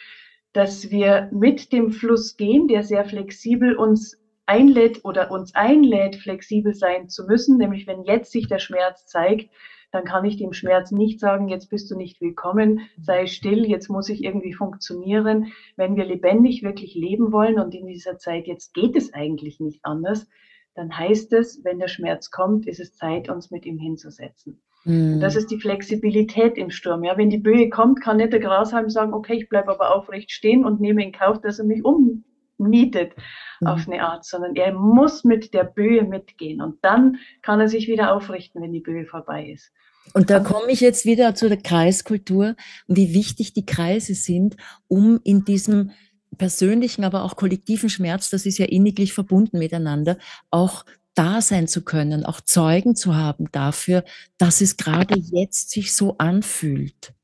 dass wir mit dem Fluss gehen, der sehr flexibel uns einlädt oder uns einlädt, flexibel sein zu müssen. Nämlich wenn jetzt sich der Schmerz zeigt, dann kann ich dem Schmerz nicht sagen, jetzt bist du nicht willkommen, sei still, jetzt muss ich irgendwie funktionieren. Wenn wir lebendig wirklich leben wollen und in dieser Zeit jetzt geht es eigentlich nicht anders, dann heißt es, wenn der Schmerz kommt, ist es Zeit, uns mit ihm hinzusetzen. Mhm. Das ist die Flexibilität im Sturm. Ja, wenn die Böe kommt, kann nicht der Grashalm sagen, okay, ich bleibe aber aufrecht stehen und nehme in Kauf, dass er mich umnietet mhm. auf eine Art, sondern er muss mit der Böe mitgehen und dann kann er sich wieder aufrichten, wenn die Böe vorbei ist. Und da komme ich jetzt wieder zu der Kreiskultur und wie wichtig die Kreise sind, um in diesem persönlichen, aber auch kollektiven Schmerz, das ist ja inniglich verbunden miteinander, auch da sein zu können, auch Zeugen zu haben dafür, dass es gerade jetzt sich so anfühlt.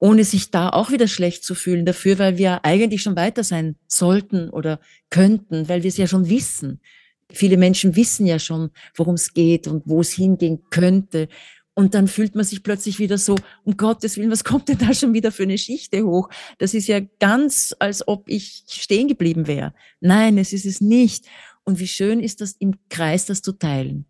Ohne sich da auch wieder schlecht zu fühlen dafür, weil wir eigentlich schon weiter sein sollten oder könnten, weil wir es ja schon wissen. Viele Menschen wissen ja schon, worum es geht und wo es hingehen könnte. Und dann fühlt man sich plötzlich wieder so, um Gottes Willen, was kommt denn da schon wieder für eine Schichte hoch? Das ist ja ganz, als ob ich stehen geblieben wäre. Nein, es ist es nicht. Und wie schön ist das im Kreis, das zu teilen.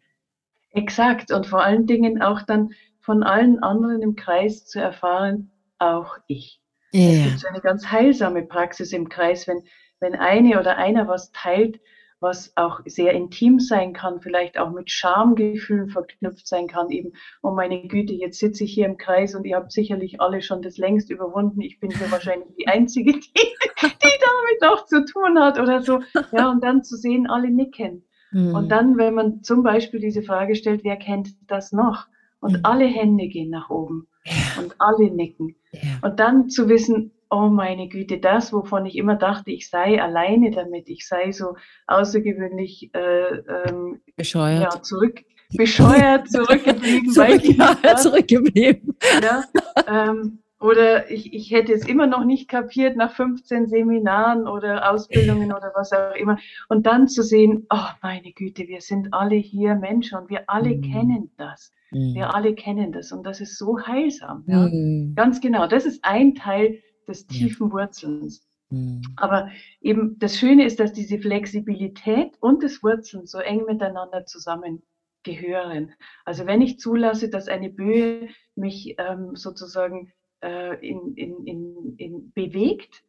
Exakt. Und vor allen Dingen auch dann von allen anderen im Kreis zu erfahren, auch ich. Ja. Es gibt so eine ganz heilsame Praxis im Kreis, wenn, wenn eine oder einer was teilt, was auch sehr intim sein kann, vielleicht auch mit Schamgefühlen verknüpft sein kann, eben, oh meine Güte, jetzt sitze ich hier im Kreis und ihr habt sicherlich alle schon das längst überwunden. Ich bin hier wahrscheinlich die Einzige, die, die damit noch zu tun hat oder so. Ja, und dann zu sehen, alle nicken. Mhm. Und dann, wenn man zum Beispiel diese Frage stellt, wer kennt das noch? Und mhm. alle Hände gehen nach oben ja. und alle nicken. Ja. Und dann zu wissen, oh meine Güte, das, wovon ich immer dachte, ich sei alleine damit, ich sei so außergewöhnlich äh, ähm, bescheuert. Ja, zurück, bescheuert *laughs* zurückgeblieben. Zurück, ja, zurückgeblieben. Ja, ähm, oder ich, ich hätte es immer noch nicht kapiert nach 15 Seminaren oder Ausbildungen oder was auch immer. Und dann zu sehen, oh meine Güte, wir sind alle hier Menschen und wir alle mhm. kennen das. Mhm. Wir alle kennen das und das ist so heilsam. Ja? Mhm. Ganz genau. Das ist ein Teil des tiefen Wurzelns. Mhm. Aber eben das Schöne ist, dass diese Flexibilität und das Wurzeln so eng miteinander zusammengehören. Also wenn ich zulasse, dass eine Böe mich ähm, sozusagen äh, in, in, in, in bewegt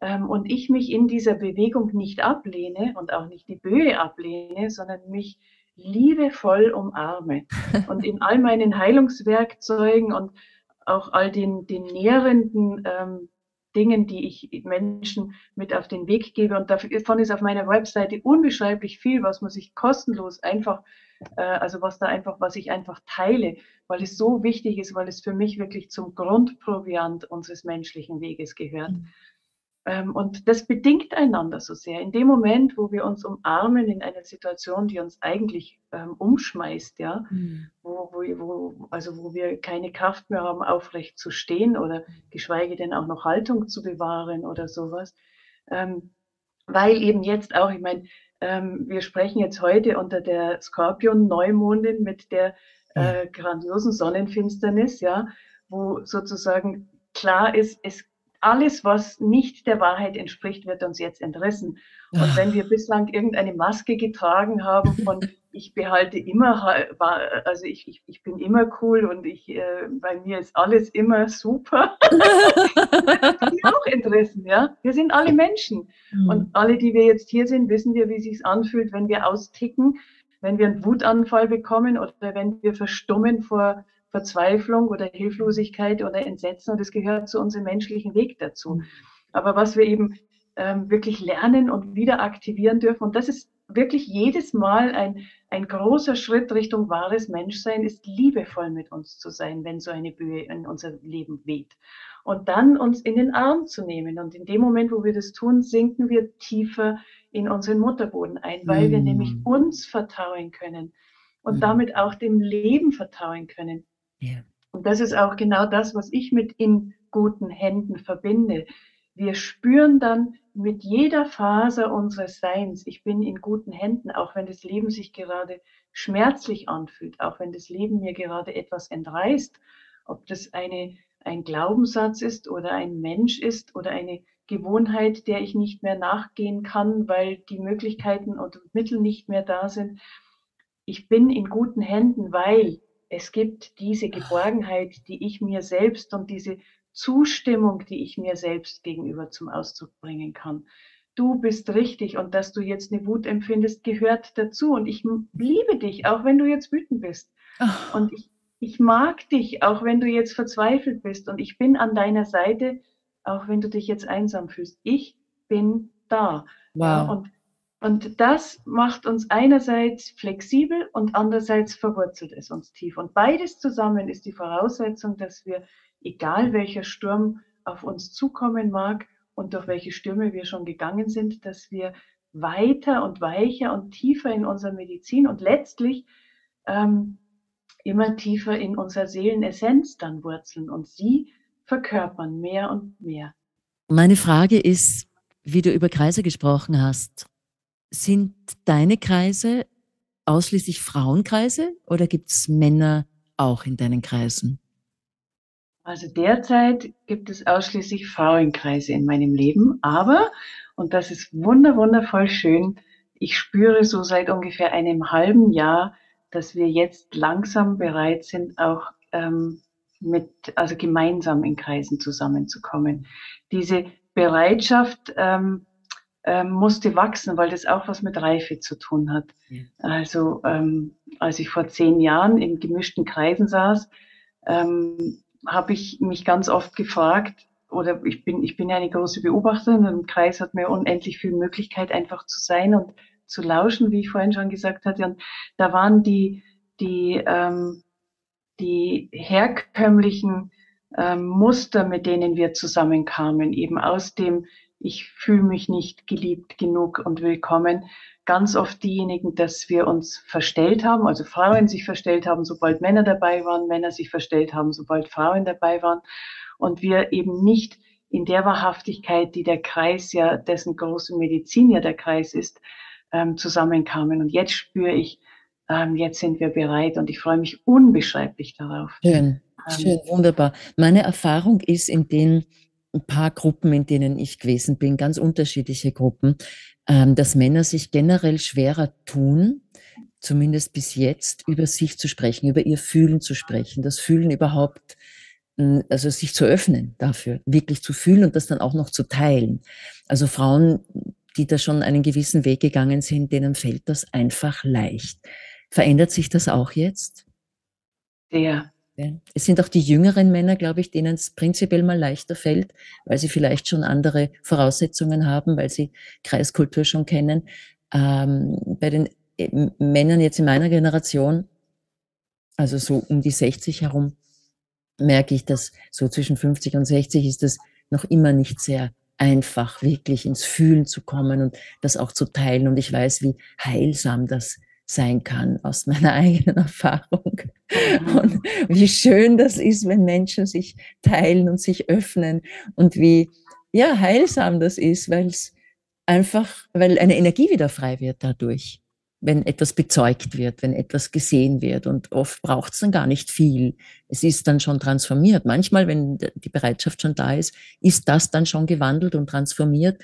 ähm, und ich mich in dieser Bewegung nicht ablehne und auch nicht die Böe ablehne, sondern mich liebevoll umarme *laughs* und in all meinen Heilungswerkzeugen und auch all den, den nährenden ähm, Dingen, die ich Menschen mit auf den Weg gebe. Und davon ist auf meiner Webseite unbeschreiblich viel, was man sich kostenlos einfach, äh, also was da einfach, was ich einfach teile, weil es so wichtig ist, weil es für mich wirklich zum Grundproviant unseres menschlichen Weges gehört. Mhm. Ähm, und das bedingt einander so sehr. In dem Moment, wo wir uns umarmen in einer Situation, die uns eigentlich ähm, umschmeißt, ja, mhm. wo, wo, wo, also wo wir keine Kraft mehr haben, aufrecht zu stehen oder geschweige denn auch noch Haltung zu bewahren oder sowas. Ähm, weil eben jetzt auch, ich meine, ähm, wir sprechen jetzt heute unter der Skorpion-Neumondin mit der äh, grandiosen Sonnenfinsternis, ja, wo sozusagen klar ist, es alles, was nicht der Wahrheit entspricht, wird uns jetzt entrissen. Und wenn wir bislang irgendeine Maske getragen haben von *laughs* ich behalte immer, also ich, ich, ich bin immer cool und ich, äh, bei mir ist alles immer super. *laughs* das ist auch entrissen, ja. Wir sind alle Menschen. Mhm. Und alle, die wir jetzt hier sind, wissen wir, wie es sich anfühlt, wenn wir austicken, wenn wir einen Wutanfall bekommen oder wenn wir verstummen vor Verzweiflung oder Hilflosigkeit oder Entsetzen und das gehört zu unserem menschlichen Weg dazu. Aber was wir eben ähm, wirklich lernen und wieder aktivieren dürfen, und das ist wirklich jedes Mal ein, ein großer Schritt Richtung wahres Menschsein, ist liebevoll mit uns zu sein, wenn so eine Böe in unser Leben weht. Und dann uns in den Arm zu nehmen. Und in dem Moment, wo wir das tun, sinken wir tiefer in unseren Mutterboden ein, weil mm. wir nämlich uns vertrauen können und mm. damit auch dem Leben vertrauen können. Und das ist auch genau das, was ich mit in guten Händen verbinde. Wir spüren dann mit jeder Faser unseres Seins, ich bin in guten Händen, auch wenn das Leben sich gerade schmerzlich anfühlt, auch wenn das Leben mir gerade etwas entreißt, ob das eine, ein Glaubenssatz ist oder ein Mensch ist oder eine Gewohnheit, der ich nicht mehr nachgehen kann, weil die Möglichkeiten und Mittel nicht mehr da sind. Ich bin in guten Händen, weil es gibt diese Geborgenheit, die ich mir selbst und diese Zustimmung, die ich mir selbst gegenüber zum Ausdruck bringen kann. Du bist richtig und dass du jetzt eine Wut empfindest, gehört dazu. Und ich liebe dich, auch wenn du jetzt wütend bist. Ach. Und ich, ich mag dich, auch wenn du jetzt verzweifelt bist. Und ich bin an deiner Seite, auch wenn du dich jetzt einsam fühlst. Ich bin da. Wow. Ja, und und das macht uns einerseits flexibel und andererseits verwurzelt es uns tief. Und beides zusammen ist die Voraussetzung, dass wir, egal welcher Sturm auf uns zukommen mag und durch welche Stürme wir schon gegangen sind, dass wir weiter und weicher und tiefer in unserer Medizin und letztlich ähm, immer tiefer in unserer Seelenessenz dann wurzeln und sie verkörpern mehr und mehr. Meine Frage ist, wie du über Kreise gesprochen hast. Sind deine Kreise ausschließlich Frauenkreise oder gibt es Männer auch in deinen Kreisen? Also derzeit gibt es ausschließlich Frauenkreise in meinem Leben, aber, und das ist wunder, wundervoll schön, ich spüre so seit ungefähr einem halben Jahr, dass wir jetzt langsam bereit sind, auch ähm, mit, also gemeinsam in Kreisen zusammenzukommen. Diese Bereitschaft, ähm, ähm, musste wachsen, weil das auch was mit Reife zu tun hat. Ja. Also ähm, als ich vor zehn Jahren in gemischten Kreisen saß, ähm, habe ich mich ganz oft gefragt, oder ich bin, ich bin ja eine große Beobachterin und im Kreis hat mir unendlich viel Möglichkeit, einfach zu sein und zu lauschen, wie ich vorhin schon gesagt hatte. Und da waren die, die, ähm, die herkömmlichen ähm, Muster, mit denen wir zusammenkamen, eben aus dem ich fühle mich nicht geliebt genug und willkommen. Ganz oft diejenigen, dass wir uns verstellt haben, also Frauen sich verstellt haben, sobald Männer dabei waren, Männer sich verstellt haben, sobald Frauen dabei waren und wir eben nicht in der Wahrhaftigkeit, die der Kreis ja, dessen große Medizin ja der Kreis ist, ähm, zusammenkamen. Und jetzt spüre ich, ähm, jetzt sind wir bereit und ich freue mich unbeschreiblich darauf. Schön, ähm, schön, wunderbar. Meine Erfahrung ist in den ein paar Gruppen, in denen ich gewesen bin, ganz unterschiedliche Gruppen, ähm, dass Männer sich generell schwerer tun, zumindest bis jetzt, über sich zu sprechen, über ihr Fühlen zu sprechen, das Fühlen überhaupt, also sich zu öffnen dafür, wirklich zu fühlen und das dann auch noch zu teilen. Also Frauen, die da schon einen gewissen Weg gegangen sind, denen fällt das einfach leicht. Verändert sich das auch jetzt? Sehr, es sind auch die jüngeren Männer, glaube ich, denen es prinzipiell mal leichter fällt, weil sie vielleicht schon andere Voraussetzungen haben, weil sie Kreiskultur schon kennen. Ähm, bei den äh, Männern jetzt in meiner Generation, also so um die 60 herum, merke ich, dass so zwischen 50 und 60 ist das noch immer nicht sehr einfach wirklich ins Fühlen zu kommen und das auch zu teilen. Und ich weiß, wie heilsam das sein kann aus meiner *laughs* eigenen Erfahrung. Mhm. Und wie schön das ist, wenn Menschen sich teilen und sich öffnen und wie ja, heilsam das ist, weil es einfach, weil eine Energie wieder frei wird dadurch wenn etwas bezeugt wird, wenn etwas gesehen wird. Und oft braucht es dann gar nicht viel. Es ist dann schon transformiert. Manchmal, wenn die Bereitschaft schon da ist, ist das dann schon gewandelt und transformiert.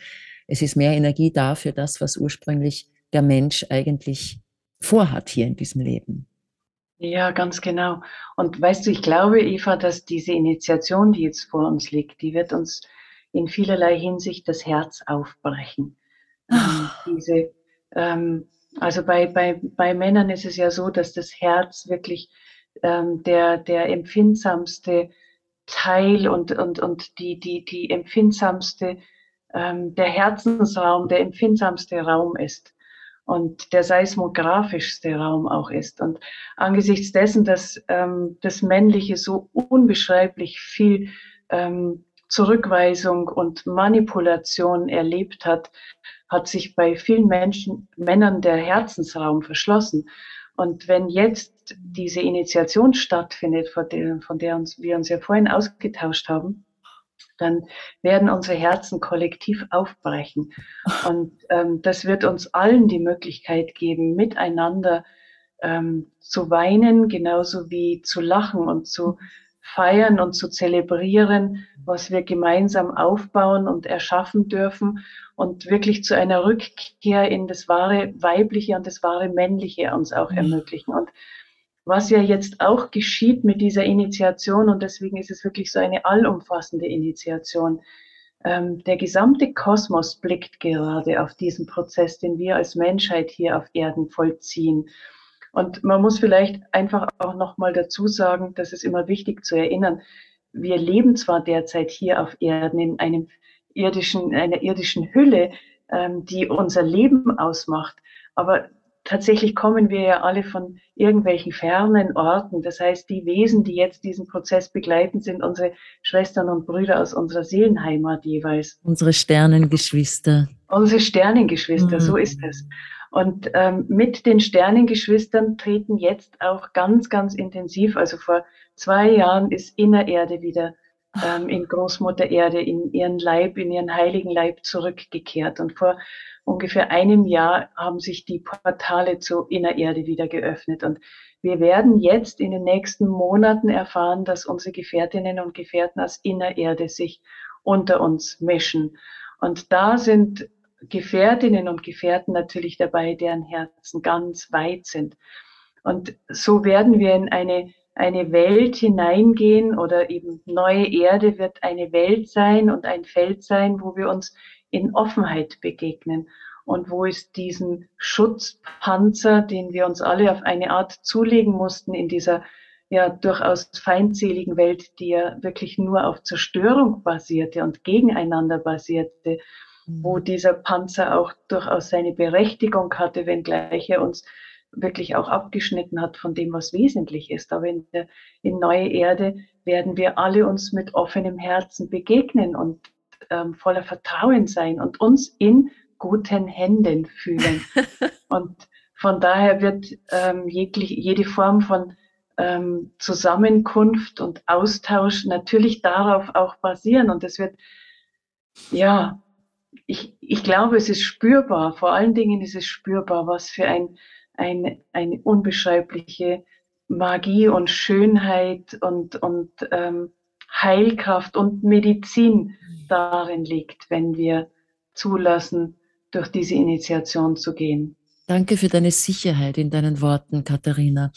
Es ist mehr Energie da für das, was ursprünglich der Mensch eigentlich vorhat hier in diesem Leben. Ja, ganz genau. Und weißt du, ich glaube, Eva, dass diese Initiation, die jetzt vor uns liegt, die wird uns in vielerlei Hinsicht das Herz aufbrechen. Ach. Ähm, diese ähm, also bei, bei, bei Männern ist es ja so, dass das Herz wirklich ähm, der, der empfindsamste Teil und, und, und die, die, die empfindsamste, ähm, der Herzensraum, der empfindsamste Raum ist und der seismografischste Raum auch ist. Und angesichts dessen, dass ähm, das Männliche so unbeschreiblich viel ähm, Zurückweisung und Manipulation erlebt hat, hat sich bei vielen Menschen, Männern der Herzensraum verschlossen. Und wenn jetzt diese Initiation stattfindet, von der, von der uns, wir uns ja vorhin ausgetauscht haben, dann werden unsere Herzen kollektiv aufbrechen. Und ähm, das wird uns allen die Möglichkeit geben, miteinander ähm, zu weinen, genauso wie zu lachen und zu feiern und zu zelebrieren, was wir gemeinsam aufbauen und erschaffen dürfen und wirklich zu einer Rückkehr in das wahre Weibliche und das wahre Männliche uns auch mhm. ermöglichen. Und was ja jetzt auch geschieht mit dieser Initiation, und deswegen ist es wirklich so eine allumfassende Initiation, ähm, der gesamte Kosmos blickt gerade auf diesen Prozess, den wir als Menschheit hier auf Erden vollziehen. Und man muss vielleicht einfach auch nochmal dazu sagen, das ist immer wichtig zu erinnern, wir leben zwar derzeit hier auf Erden in einem irdischen, einer irdischen Hülle, ähm, die unser Leben ausmacht, aber tatsächlich kommen wir ja alle von irgendwelchen fernen Orten. Das heißt, die Wesen, die jetzt diesen Prozess begleiten, sind unsere Schwestern und Brüder aus unserer Seelenheimat jeweils. Unsere Sternengeschwister. Unsere Sternengeschwister, mhm. so ist es. Und ähm, mit den Sternengeschwistern treten jetzt auch ganz, ganz intensiv, also vor zwei Jahren ist Innererde wieder ähm, in Großmutter Erde, in ihren Leib, in ihren heiligen Leib zurückgekehrt. Und vor ungefähr einem Jahr haben sich die Portale zu Innererde wieder geöffnet. Und wir werden jetzt in den nächsten Monaten erfahren, dass unsere Gefährtinnen und Gefährten aus Innererde sich unter uns mischen. Und da sind Gefährtinnen und Gefährten natürlich dabei, deren Herzen ganz weit sind. Und so werden wir in eine, eine Welt hineingehen oder eben neue Erde wird eine Welt sein und ein Feld sein, wo wir uns in Offenheit begegnen und wo es diesen Schutzpanzer, den wir uns alle auf eine Art zulegen mussten in dieser ja durchaus feindseligen Welt, die ja wirklich nur auf Zerstörung basierte und gegeneinander basierte, wo mhm. dieser Panzer auch durchaus seine Berechtigung hatte, wenngleich er uns wirklich auch abgeschnitten hat von dem, was wesentlich ist. Aber in, der, in neue Erde werden wir alle uns mit offenem Herzen begegnen und ähm, voller Vertrauen sein und uns in guten Händen fühlen. *laughs* und von daher wird ähm, jegliche, jede Form von ähm, Zusammenkunft und Austausch natürlich darauf auch basieren. Und es wird ja ich, ich glaube, es ist spürbar, vor allen Dingen ist es spürbar, was für ein, ein, eine unbeschreibliche Magie und Schönheit und, und ähm, Heilkraft und Medizin darin liegt, wenn wir zulassen, durch diese Initiation zu gehen. Danke für deine Sicherheit in deinen Worten, Katharina.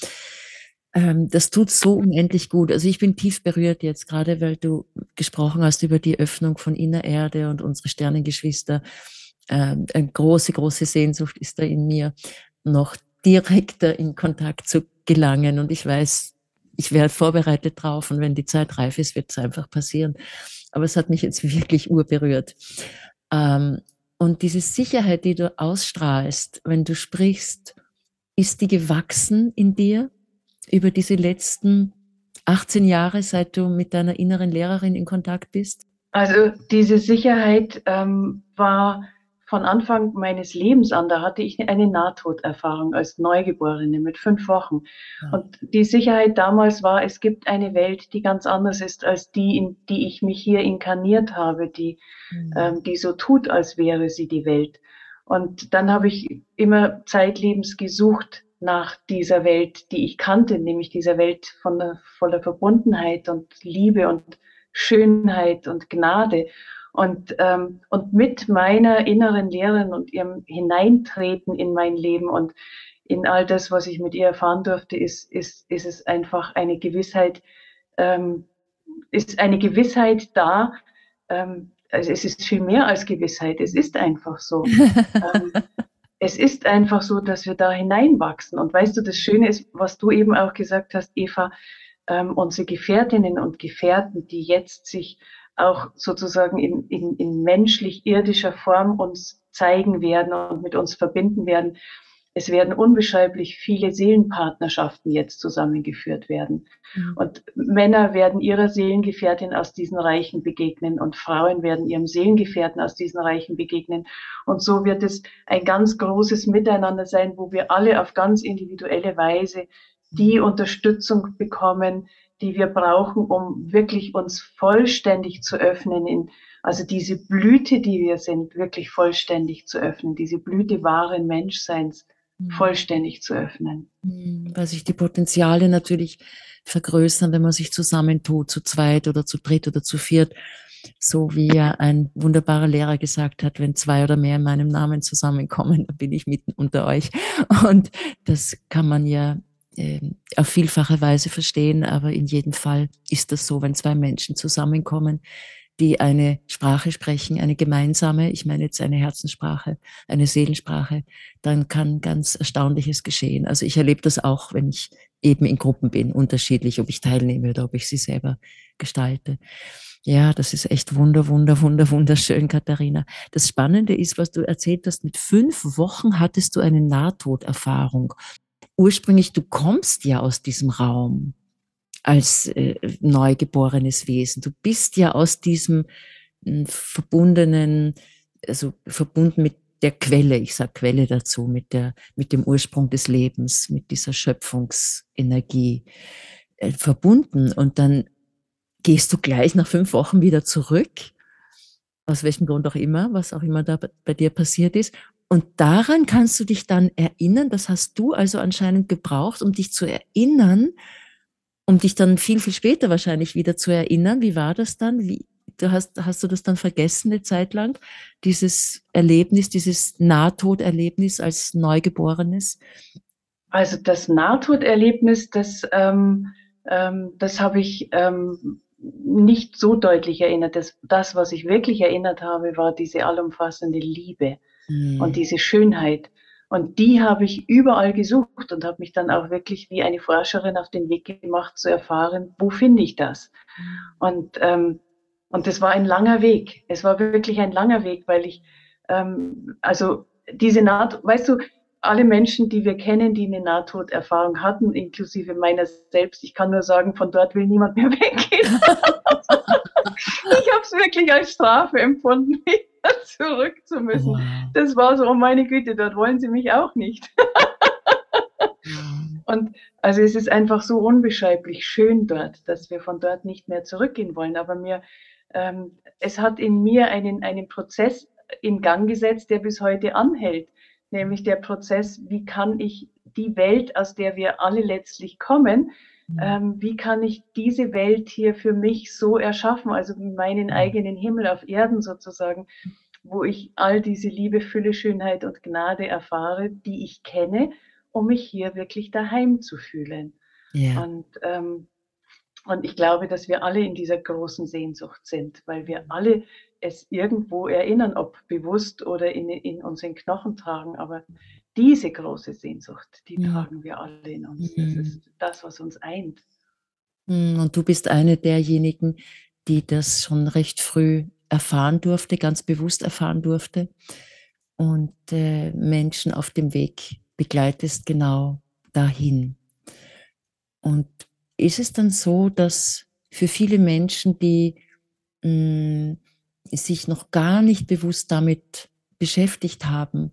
Ähm, das tut so unendlich gut. Also ich bin tief berührt jetzt, gerade weil du gesprochen hast über die Öffnung von Innererde und unsere Sternengeschwister. Ähm, eine große, große Sehnsucht ist da in mir, noch direkter in Kontakt zu gelangen. Und ich weiß, ich werde vorbereitet drauf und wenn die Zeit reif ist, wird es einfach passieren. Aber es hat mich jetzt *laughs* wirklich urberührt. Ähm, und diese Sicherheit, die du ausstrahlst, wenn du sprichst, ist die gewachsen in dir? über diese letzten 18 Jahre, seit du mit deiner inneren Lehrerin in Kontakt bist? Also diese Sicherheit ähm, war von Anfang meines Lebens an, da hatte ich eine Nahtoderfahrung als Neugeborene mit fünf Wochen. Ja. Und die Sicherheit damals war, es gibt eine Welt, die ganz anders ist als die, in die ich mich hier inkarniert habe, die, mhm. ähm, die so tut, als wäre sie die Welt. Und dann habe ich immer zeitlebens gesucht nach dieser Welt, die ich kannte, nämlich dieser Welt von voller Verbundenheit und Liebe und Schönheit und Gnade. Und, ähm, und mit meiner inneren Lehrerin und ihrem Hineintreten in mein Leben und in all das, was ich mit ihr erfahren durfte, ist, ist, ist es einfach eine Gewissheit, ähm, ist eine Gewissheit da. Ähm, also es ist viel mehr als Gewissheit, es ist einfach so. *laughs* ähm, es ist einfach so, dass wir da hineinwachsen. Und weißt du, das Schöne ist, was du eben auch gesagt hast, Eva, ähm, unsere Gefährtinnen und Gefährten, die jetzt sich auch sozusagen in, in, in menschlich-irdischer Form uns zeigen werden und mit uns verbinden werden. Es werden unbeschreiblich viele Seelenpartnerschaften jetzt zusammengeführt werden. Mhm. Und Männer werden ihrer Seelengefährtin aus diesen Reichen begegnen und Frauen werden ihrem Seelengefährten aus diesen Reichen begegnen. Und so wird es ein ganz großes Miteinander sein, wo wir alle auf ganz individuelle Weise die Unterstützung bekommen, die wir brauchen, um wirklich uns vollständig zu öffnen, in, also diese Blüte, die wir sind, wirklich vollständig zu öffnen, diese Blüte wahren Menschseins mhm. vollständig zu öffnen. Mhm. Weil sich die Potenziale natürlich vergrößern, wenn man sich zusammentut, zu zweit oder zu dritt oder zu viert. So wie ja ein wunderbarer Lehrer gesagt hat, wenn zwei oder mehr in meinem Namen zusammenkommen, dann bin ich mitten unter euch. Und das kann man ja äh, auf vielfache Weise verstehen, aber in jedem Fall ist das so, wenn zwei Menschen zusammenkommen, die eine Sprache sprechen, eine gemeinsame, ich meine jetzt eine Herzenssprache, eine Seelensprache, dann kann ganz Erstaunliches geschehen. Also ich erlebe das auch, wenn ich eben in Gruppen bin, unterschiedlich, ob ich teilnehme oder ob ich sie selber gestalte. Ja, das ist echt wunder, wunder, wunder, wunderschön, Katharina. Das Spannende ist, was du erzählt hast, mit fünf Wochen hattest du eine Nahtoderfahrung ursprünglich, du kommst ja aus diesem Raum als äh, neugeborenes Wesen. Du bist ja aus diesem äh, verbundenen, also verbunden mit der Quelle, ich sage Quelle dazu, mit, der, mit dem Ursprung des Lebens, mit dieser Schöpfungsenergie äh, verbunden. Und dann gehst du gleich nach fünf Wochen wieder zurück, aus welchem Grund auch immer, was auch immer da bei dir passiert ist, und daran kannst du dich dann erinnern, das hast du also anscheinend gebraucht, um dich zu erinnern, um dich dann viel, viel später wahrscheinlich wieder zu erinnern. Wie war das dann? Wie, du hast, hast du das dann vergessen eine Zeit lang? Dieses Erlebnis, dieses Nahtoderlebnis als Neugeborenes? Also das Nahtoderlebnis, das, ähm, ähm, das habe ich ähm, nicht so deutlich erinnert. Das, das, was ich wirklich erinnert habe, war diese allumfassende Liebe mhm. und diese Schönheit. Und die habe ich überall gesucht und habe mich dann auch wirklich wie eine Forscherin auf den Weg gemacht, zu erfahren, wo finde ich das? Mhm. Und, ähm, und das war ein langer Weg. Es war wirklich ein langer Weg, weil ich, ähm, also diese Naht, weißt du, alle Menschen, die wir kennen, die eine Nahtoderfahrung hatten, inklusive meiner selbst, ich kann nur sagen, von dort will niemand mehr *laughs* weggehen. ich habe es wirklich als Strafe empfunden. *laughs* zurück zu müssen. Wow. Das war so, oh meine Güte, dort wollen sie mich auch nicht. *laughs* Und also es ist einfach so unbeschreiblich schön dort, dass wir von dort nicht mehr zurückgehen wollen. Aber mir, ähm, es hat in mir einen, einen Prozess in Gang gesetzt, der bis heute anhält. Nämlich der Prozess, wie kann ich die Welt, aus der wir alle letztlich kommen. Ähm, wie kann ich diese Welt hier für mich so erschaffen, also meinen eigenen Himmel auf Erden sozusagen, wo ich all diese Liebe, Fülle, Schönheit und Gnade erfahre, die ich kenne, um mich hier wirklich daheim zu fühlen. Ja. Und, ähm, und ich glaube, dass wir alle in dieser großen Sehnsucht sind, weil wir alle es irgendwo erinnern, ob bewusst oder in, in unseren Knochen tragen. Aber diese große Sehnsucht, die ja. tragen wir alle in uns. Das mhm. ist das, was uns eint. Mhm, und du bist eine derjenigen, die das schon recht früh erfahren durfte, ganz bewusst erfahren durfte und äh, Menschen auf dem Weg begleitest genau dahin. Und ist es dann so, dass für viele Menschen, die mh, mm, sich noch gar nicht bewusst damit beschäftigt haben,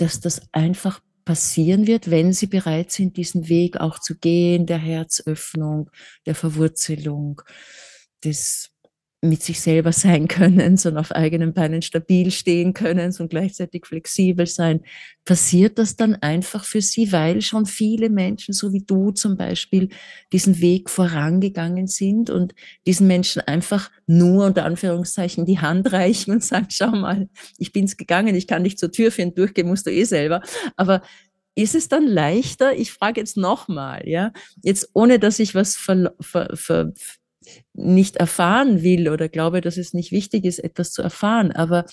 dass das einfach passieren wird, wenn sie bereit sind, diesen Weg auch zu gehen, der Herzöffnung, der Verwurzelung, des mit sich selber sein können und auf eigenen Beinen stabil stehen können und gleichzeitig flexibel sein, passiert das dann einfach für sie, weil schon viele Menschen, so wie du zum Beispiel, diesen Weg vorangegangen sind und diesen Menschen einfach nur unter Anführungszeichen die Hand reichen und sagen, schau mal, ich bin's gegangen, ich kann dich zur Tür führen, durchgehen musst du eh selber. Aber ist es dann leichter? Ich frage jetzt nochmal, ja, jetzt ohne dass ich was ver, ver, ver, nicht erfahren will oder glaube, dass es nicht wichtig ist, etwas zu erfahren. Aber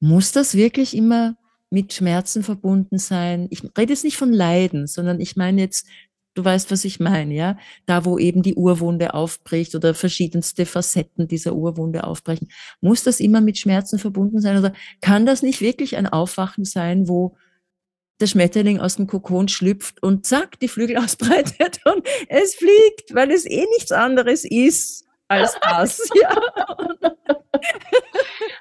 muss das wirklich immer mit Schmerzen verbunden sein? Ich rede jetzt nicht von Leiden, sondern ich meine jetzt, du weißt, was ich meine, ja? Da, wo eben die Urwunde aufbricht oder verschiedenste Facetten dieser Urwunde aufbrechen. Muss das immer mit Schmerzen verbunden sein oder kann das nicht wirklich ein Aufwachen sein, wo der Schmetterling aus dem Kokon schlüpft und zack, die Flügel *laughs* ausbreitet und es fliegt, weil es eh nichts anderes ist als *laughs* das. ja.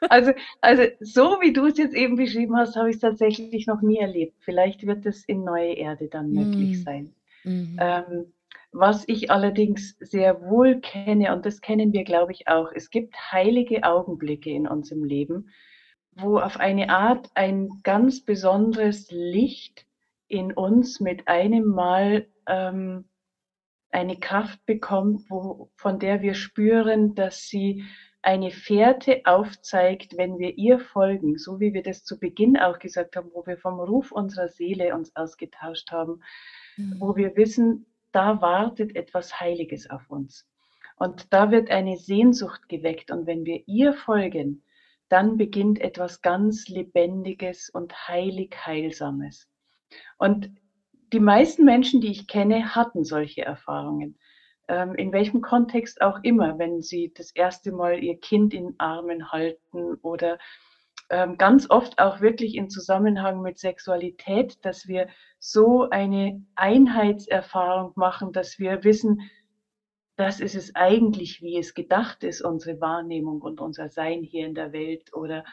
Also, also so wie du es jetzt eben beschrieben hast, habe ich es tatsächlich noch nie erlebt. Vielleicht wird es in neue Erde dann möglich mm. sein. Mhm. Ähm, was ich allerdings sehr wohl kenne, und das kennen wir, glaube ich, auch, es gibt heilige Augenblicke in unserem Leben, wo auf eine Art ein ganz besonderes Licht in uns mit einem Mal ähm, eine Kraft bekommt, wo, von der wir spüren, dass sie eine Fährte aufzeigt, wenn wir ihr folgen, so wie wir das zu Beginn auch gesagt haben, wo wir vom Ruf unserer Seele uns ausgetauscht haben, mhm. wo wir wissen, da wartet etwas Heiliges auf uns. Und da wird eine Sehnsucht geweckt. Und wenn wir ihr folgen, dann beginnt etwas ganz Lebendiges und heilig Heilsames. Und die meisten Menschen, die ich kenne, hatten solche Erfahrungen. Ähm, in welchem Kontext auch immer, wenn sie das erste Mal ihr Kind in Armen halten oder ähm, ganz oft auch wirklich in Zusammenhang mit Sexualität, dass wir so eine Einheitserfahrung machen, dass wir wissen, das ist es eigentlich, wie es gedacht ist, unsere Wahrnehmung und unser Sein hier in der Welt oder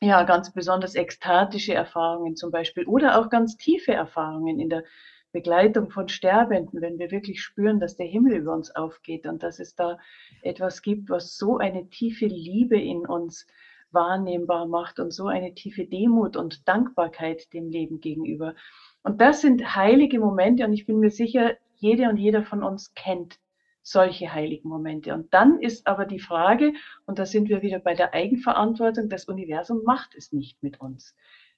ja, ganz besonders ekstatische Erfahrungen zum Beispiel oder auch ganz tiefe Erfahrungen in der Begleitung von Sterbenden, wenn wir wirklich spüren, dass der Himmel über uns aufgeht und dass es da etwas gibt, was so eine tiefe Liebe in uns wahrnehmbar macht und so eine tiefe Demut und Dankbarkeit dem Leben gegenüber. Und das sind heilige Momente und ich bin mir sicher, jede und jeder von uns kennt solche heiligen Momente. Und dann ist aber die Frage, und da sind wir wieder bei der Eigenverantwortung, das Universum macht es nicht mit uns.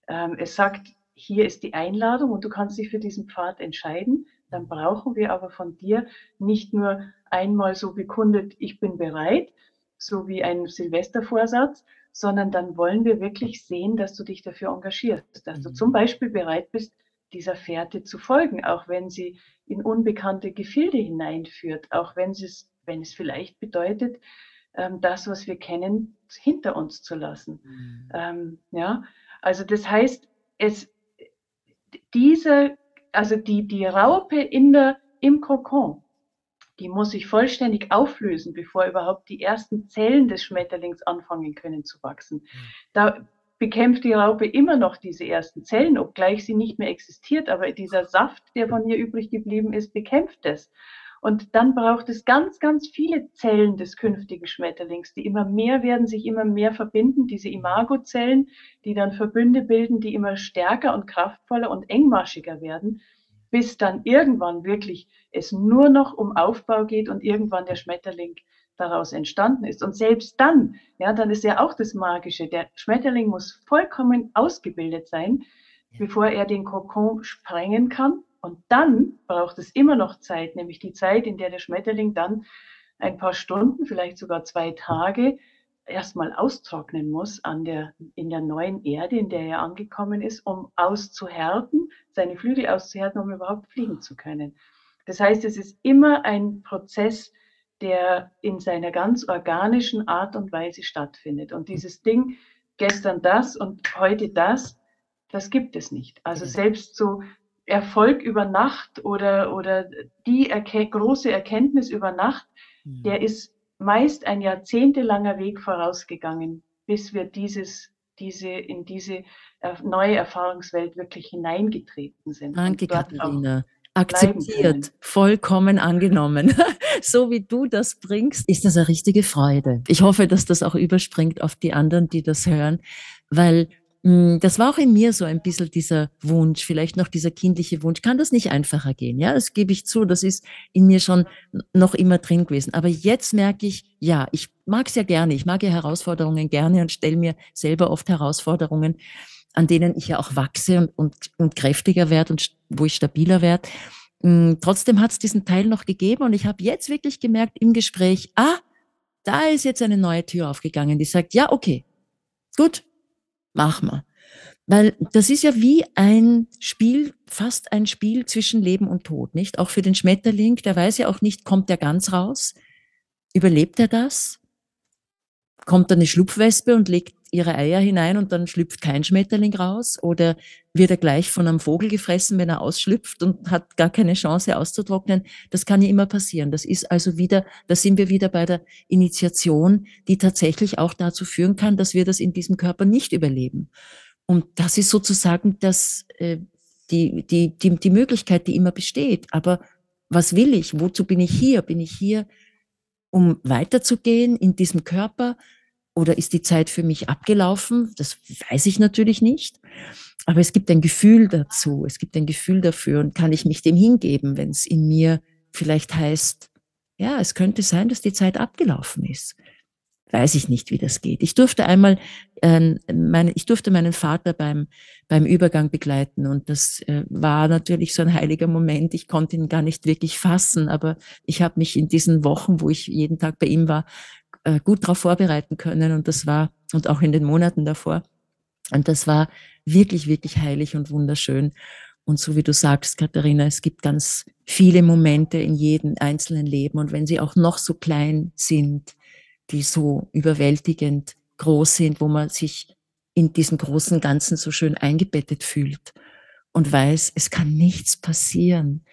Ähm, es sagt, hier ist die Einladung und du kannst dich für diesen Pfad entscheiden. Dann brauchen wir aber von dir nicht nur einmal so bekundet, ich bin bereit, so wie ein Silvestervorsatz, sondern dann wollen wir wirklich sehen, dass du dich dafür engagierst, dass du mhm. zum Beispiel bereit bist, dieser Fährte zu folgen, auch wenn sie in unbekannte Gefilde hineinführt, auch wenn es, wenn es vielleicht bedeutet, ähm, das, was wir kennen, hinter uns zu lassen. Mhm. Ähm, ja, also das heißt, es, diese, also die, die Raupe in der, im Kokon, die muss sich vollständig auflösen, bevor überhaupt die ersten Zellen des Schmetterlings anfangen können zu wachsen. Mhm. Da bekämpft die Raupe immer noch diese ersten Zellen, obgleich sie nicht mehr existiert, aber dieser Saft, der von ihr übrig geblieben ist, bekämpft es. Und dann braucht es ganz, ganz viele Zellen des künftigen Schmetterlings, die immer mehr werden, sich immer mehr verbinden, diese Imagozellen, die dann Verbünde bilden, die immer stärker und kraftvoller und engmaschiger werden, bis dann irgendwann wirklich es nur noch um Aufbau geht und irgendwann der Schmetterling daraus entstanden ist. Und selbst dann, ja, dann ist ja auch das Magische. Der Schmetterling muss vollkommen ausgebildet sein, ja. bevor er den Kokon sprengen kann. Und dann braucht es immer noch Zeit, nämlich die Zeit, in der der Schmetterling dann ein paar Stunden, vielleicht sogar zwei Tage, erstmal austrocknen muss an der, in der neuen Erde, in der er angekommen ist, um auszuhärten, seine Flügel auszuhärten, um überhaupt fliegen zu können. Das heißt, es ist immer ein Prozess der in seiner ganz organischen Art und Weise stattfindet. Und dieses Ding, gestern das und heute das, das gibt es nicht. Also selbst so Erfolg über Nacht oder, oder die Erke große Erkenntnis über Nacht, mhm. der ist meist ein jahrzehntelanger Weg vorausgegangen, bis wir dieses, diese, in diese neue Erfahrungswelt wirklich hineingetreten sind. Danke, Katharina. Akzeptiert, vollkommen angenommen. *laughs* so wie du das bringst, ist das eine richtige Freude. Ich hoffe, dass das auch überspringt auf die anderen, die das hören, weil hm, das war auch in mir so ein bisschen dieser Wunsch, vielleicht noch dieser kindliche Wunsch. Kann das nicht einfacher gehen? Ja, das gebe ich zu. Das ist in mir schon noch immer drin gewesen. Aber jetzt merke ich, ja, ich mag es ja gerne. Ich mag ja Herausforderungen gerne und stelle mir selber oft Herausforderungen, an denen ich ja auch wachse und, und, und kräftiger werde und wo ich stabiler werde. Hm, trotzdem hat es diesen Teil noch gegeben und ich habe jetzt wirklich gemerkt im Gespräch, ah, da ist jetzt eine neue Tür aufgegangen, die sagt, ja, okay, gut, mach mal. Weil das ist ja wie ein Spiel, fast ein Spiel zwischen Leben und Tod, nicht? Auch für den Schmetterling, der weiß ja auch nicht, kommt er ganz raus? Überlebt er das? Kommt eine Schlupfwespe und legt ihre Eier hinein und dann schlüpft kein Schmetterling raus? Oder wird er gleich von einem Vogel gefressen, wenn er ausschlüpft und hat gar keine Chance auszutrocknen? Das kann ja immer passieren. Das ist also wieder, da sind wir wieder bei der Initiation, die tatsächlich auch dazu führen kann, dass wir das in diesem Körper nicht überleben. Und das ist sozusagen das, äh, die, die, die, die Möglichkeit, die immer besteht. Aber was will ich? Wozu bin ich hier? Bin ich hier, um weiterzugehen in diesem Körper? Oder ist die Zeit für mich abgelaufen? Das weiß ich natürlich nicht. Aber es gibt ein Gefühl dazu. Es gibt ein Gefühl dafür und kann ich mich dem hingeben, wenn es in mir vielleicht heißt, ja, es könnte sein, dass die Zeit abgelaufen ist. Weiß ich nicht, wie das geht. Ich durfte einmal, äh, meine, ich durfte meinen Vater beim, beim Übergang begleiten und das äh, war natürlich so ein heiliger Moment. Ich konnte ihn gar nicht wirklich fassen, aber ich habe mich in diesen Wochen, wo ich jeden Tag bei ihm war, äh, gut darauf vorbereiten können. Und das war, und auch in den Monaten davor. Und das war wirklich, wirklich heilig und wunderschön. Und so wie du sagst, Katharina, es gibt ganz viele Momente in jedem einzelnen Leben. Und wenn sie auch noch so klein sind, die so überwältigend groß sind, wo man sich in diesem großen Ganzen so schön eingebettet fühlt und weiß, es kann nichts passieren,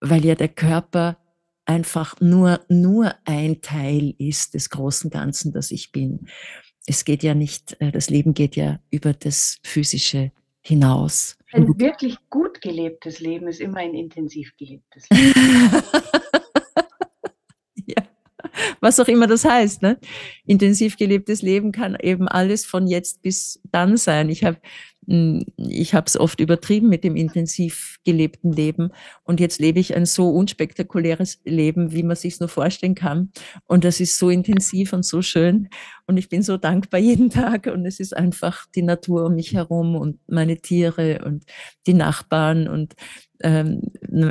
weil ja der Körper einfach nur, nur ein Teil ist des großen Ganzen, das ich bin. Es geht ja nicht, äh, das Leben geht ja über das Physische hinaus. Ein wirklich gut gelebtes Leben ist immer ein intensiv gelebtes Leben. *laughs* ja, was auch immer das heißt. Ne? Intensiv gelebtes Leben kann eben alles von jetzt bis dann sein. Ich habe ich habe es oft übertrieben mit dem intensiv gelebten Leben und jetzt lebe ich ein so unspektakuläres Leben, wie man sich nur vorstellen kann. Und das ist so intensiv und so schön und ich bin so dankbar *laughs* jeden Tag und es ist einfach die Natur um mich herum und meine Tiere und die Nachbarn und ähm,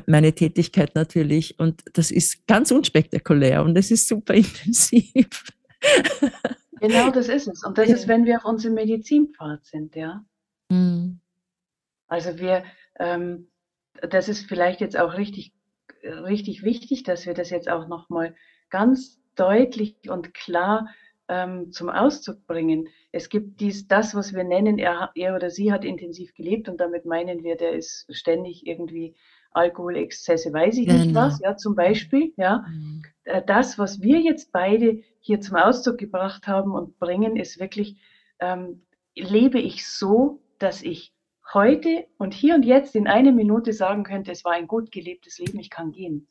meine Tätigkeit natürlich und das ist ganz unspektakulär und es ist super *laughs* intensiv. Genau, das ist es. Und das ist, wenn wir auf unserem Medizinpfad sind, ja. Mhm. Also wir, ähm, das ist vielleicht jetzt auch richtig, richtig wichtig, dass wir das jetzt auch nochmal ganz deutlich und klar ähm, zum Ausdruck bringen. Es gibt dies, das, was wir nennen, er, er oder sie hat intensiv gelebt und damit meinen wir, der ist ständig irgendwie Alkoholexzesse, weiß ich genau. nicht was, ja, zum Beispiel, ja. Mhm. Äh, das, was wir jetzt beide hier zum Ausdruck gebracht haben und bringen, ist wirklich, ähm, lebe ich so, dass ich heute und hier und jetzt in einer Minute sagen könnte, es war ein gut gelebtes Leben, ich kann gehen.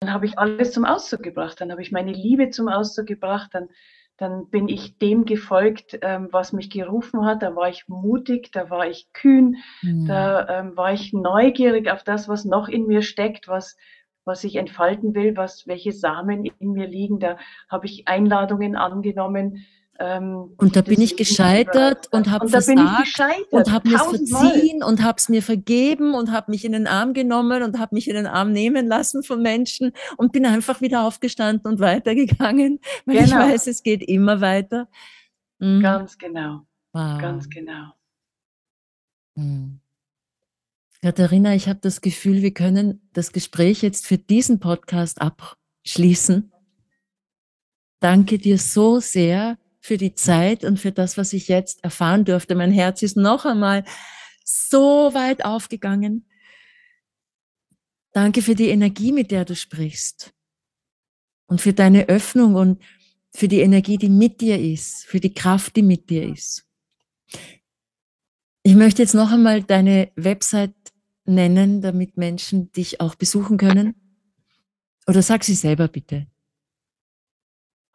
Dann habe ich alles zum Ausdruck gebracht, dann habe ich meine Liebe zum Ausdruck gebracht, dann, dann bin ich dem gefolgt, ähm, was mich gerufen hat, da war ich mutig, da war ich kühn, mhm. da ähm, war ich neugierig auf das, was noch in mir steckt, was, was ich entfalten will, was, welche Samen in mir liegen, da habe ich Einladungen angenommen, ähm, und da bin ich gescheitert und habe versagt und habe mir verziehen und habe es mir vergeben und habe mich in den Arm genommen und habe mich in den Arm nehmen lassen von Menschen und bin einfach wieder aufgestanden und *laughs* weitergegangen, weil genau. ich weiß, es geht immer weiter. Mhm. Ganz genau. Wow. Ganz genau. Mhm. Katharina, ich habe das Gefühl, wir können das Gespräch jetzt für diesen Podcast abschließen. Danke dir so sehr für die Zeit und für das, was ich jetzt erfahren durfte. Mein Herz ist noch einmal so weit aufgegangen. Danke für die Energie, mit der du sprichst. und für deine Öffnung und für die Energie, die mit dir ist, für die Kraft, die mit dir ist. Ich möchte jetzt noch einmal deine Website nennen, damit Menschen dich auch besuchen können. Oder sag sie selber bitte.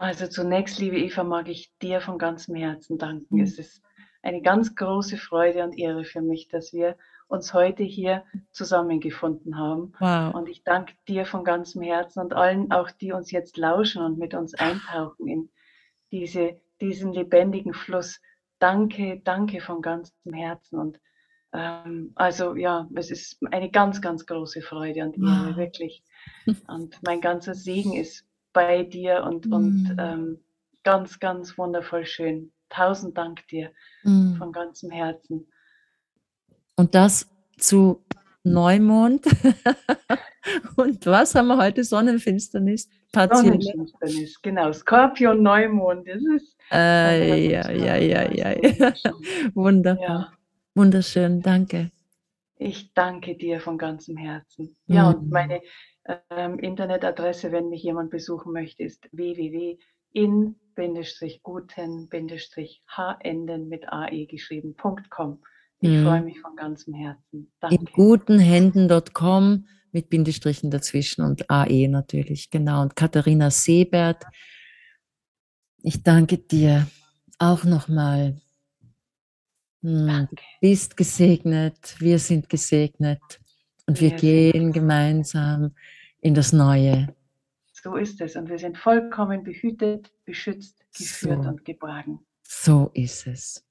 Also zunächst, liebe Eva, mag ich dir von ganzem Herzen danken. Mhm. Es ist eine ganz große Freude und Ehre für mich, dass wir uns heute hier zusammengefunden haben. Wow. Und ich danke dir von ganzem Herzen und allen auch, die uns jetzt lauschen und mit uns eintauchen in diese, diesen lebendigen Fluss. Danke, danke von ganzem Herzen. Und ähm, also ja, es ist eine ganz, ganz große Freude und Ehre, wow. wirklich. *laughs* Und mein ganzer Segen ist bei dir und, mm. und ähm, ganz, ganz wundervoll schön. Tausend Dank dir mm. von ganzem Herzen. Und das zu Neumond. *laughs* und was haben wir heute? Sonnenfinsternis. Sonnenfinsternis, genau. Skorpion, Neumond. Das ist. Äh, ja, ja, ja, ja, ja. Wunderbar. Ja. Wunderschön, danke. Ich danke dir von ganzem Herzen. Ja, und mm. meine ähm, Internetadresse, wenn mich jemand besuchen möchte, ist www.in-guten-henden mit ae geschrieben.com. Ich mhm. freue mich von ganzem Herzen. Danke. In guten Händen.com mit Bindestrichen dazwischen und AE natürlich, genau. Und Katharina Seebert, ich danke dir auch nochmal. Hm, du bist gesegnet, wir sind gesegnet. Und wir, gehen gemeinsam in das Neue. So ist es. Und wir sind vollkommen behütet, beschützt, geführt so. und geborgen. So ist es.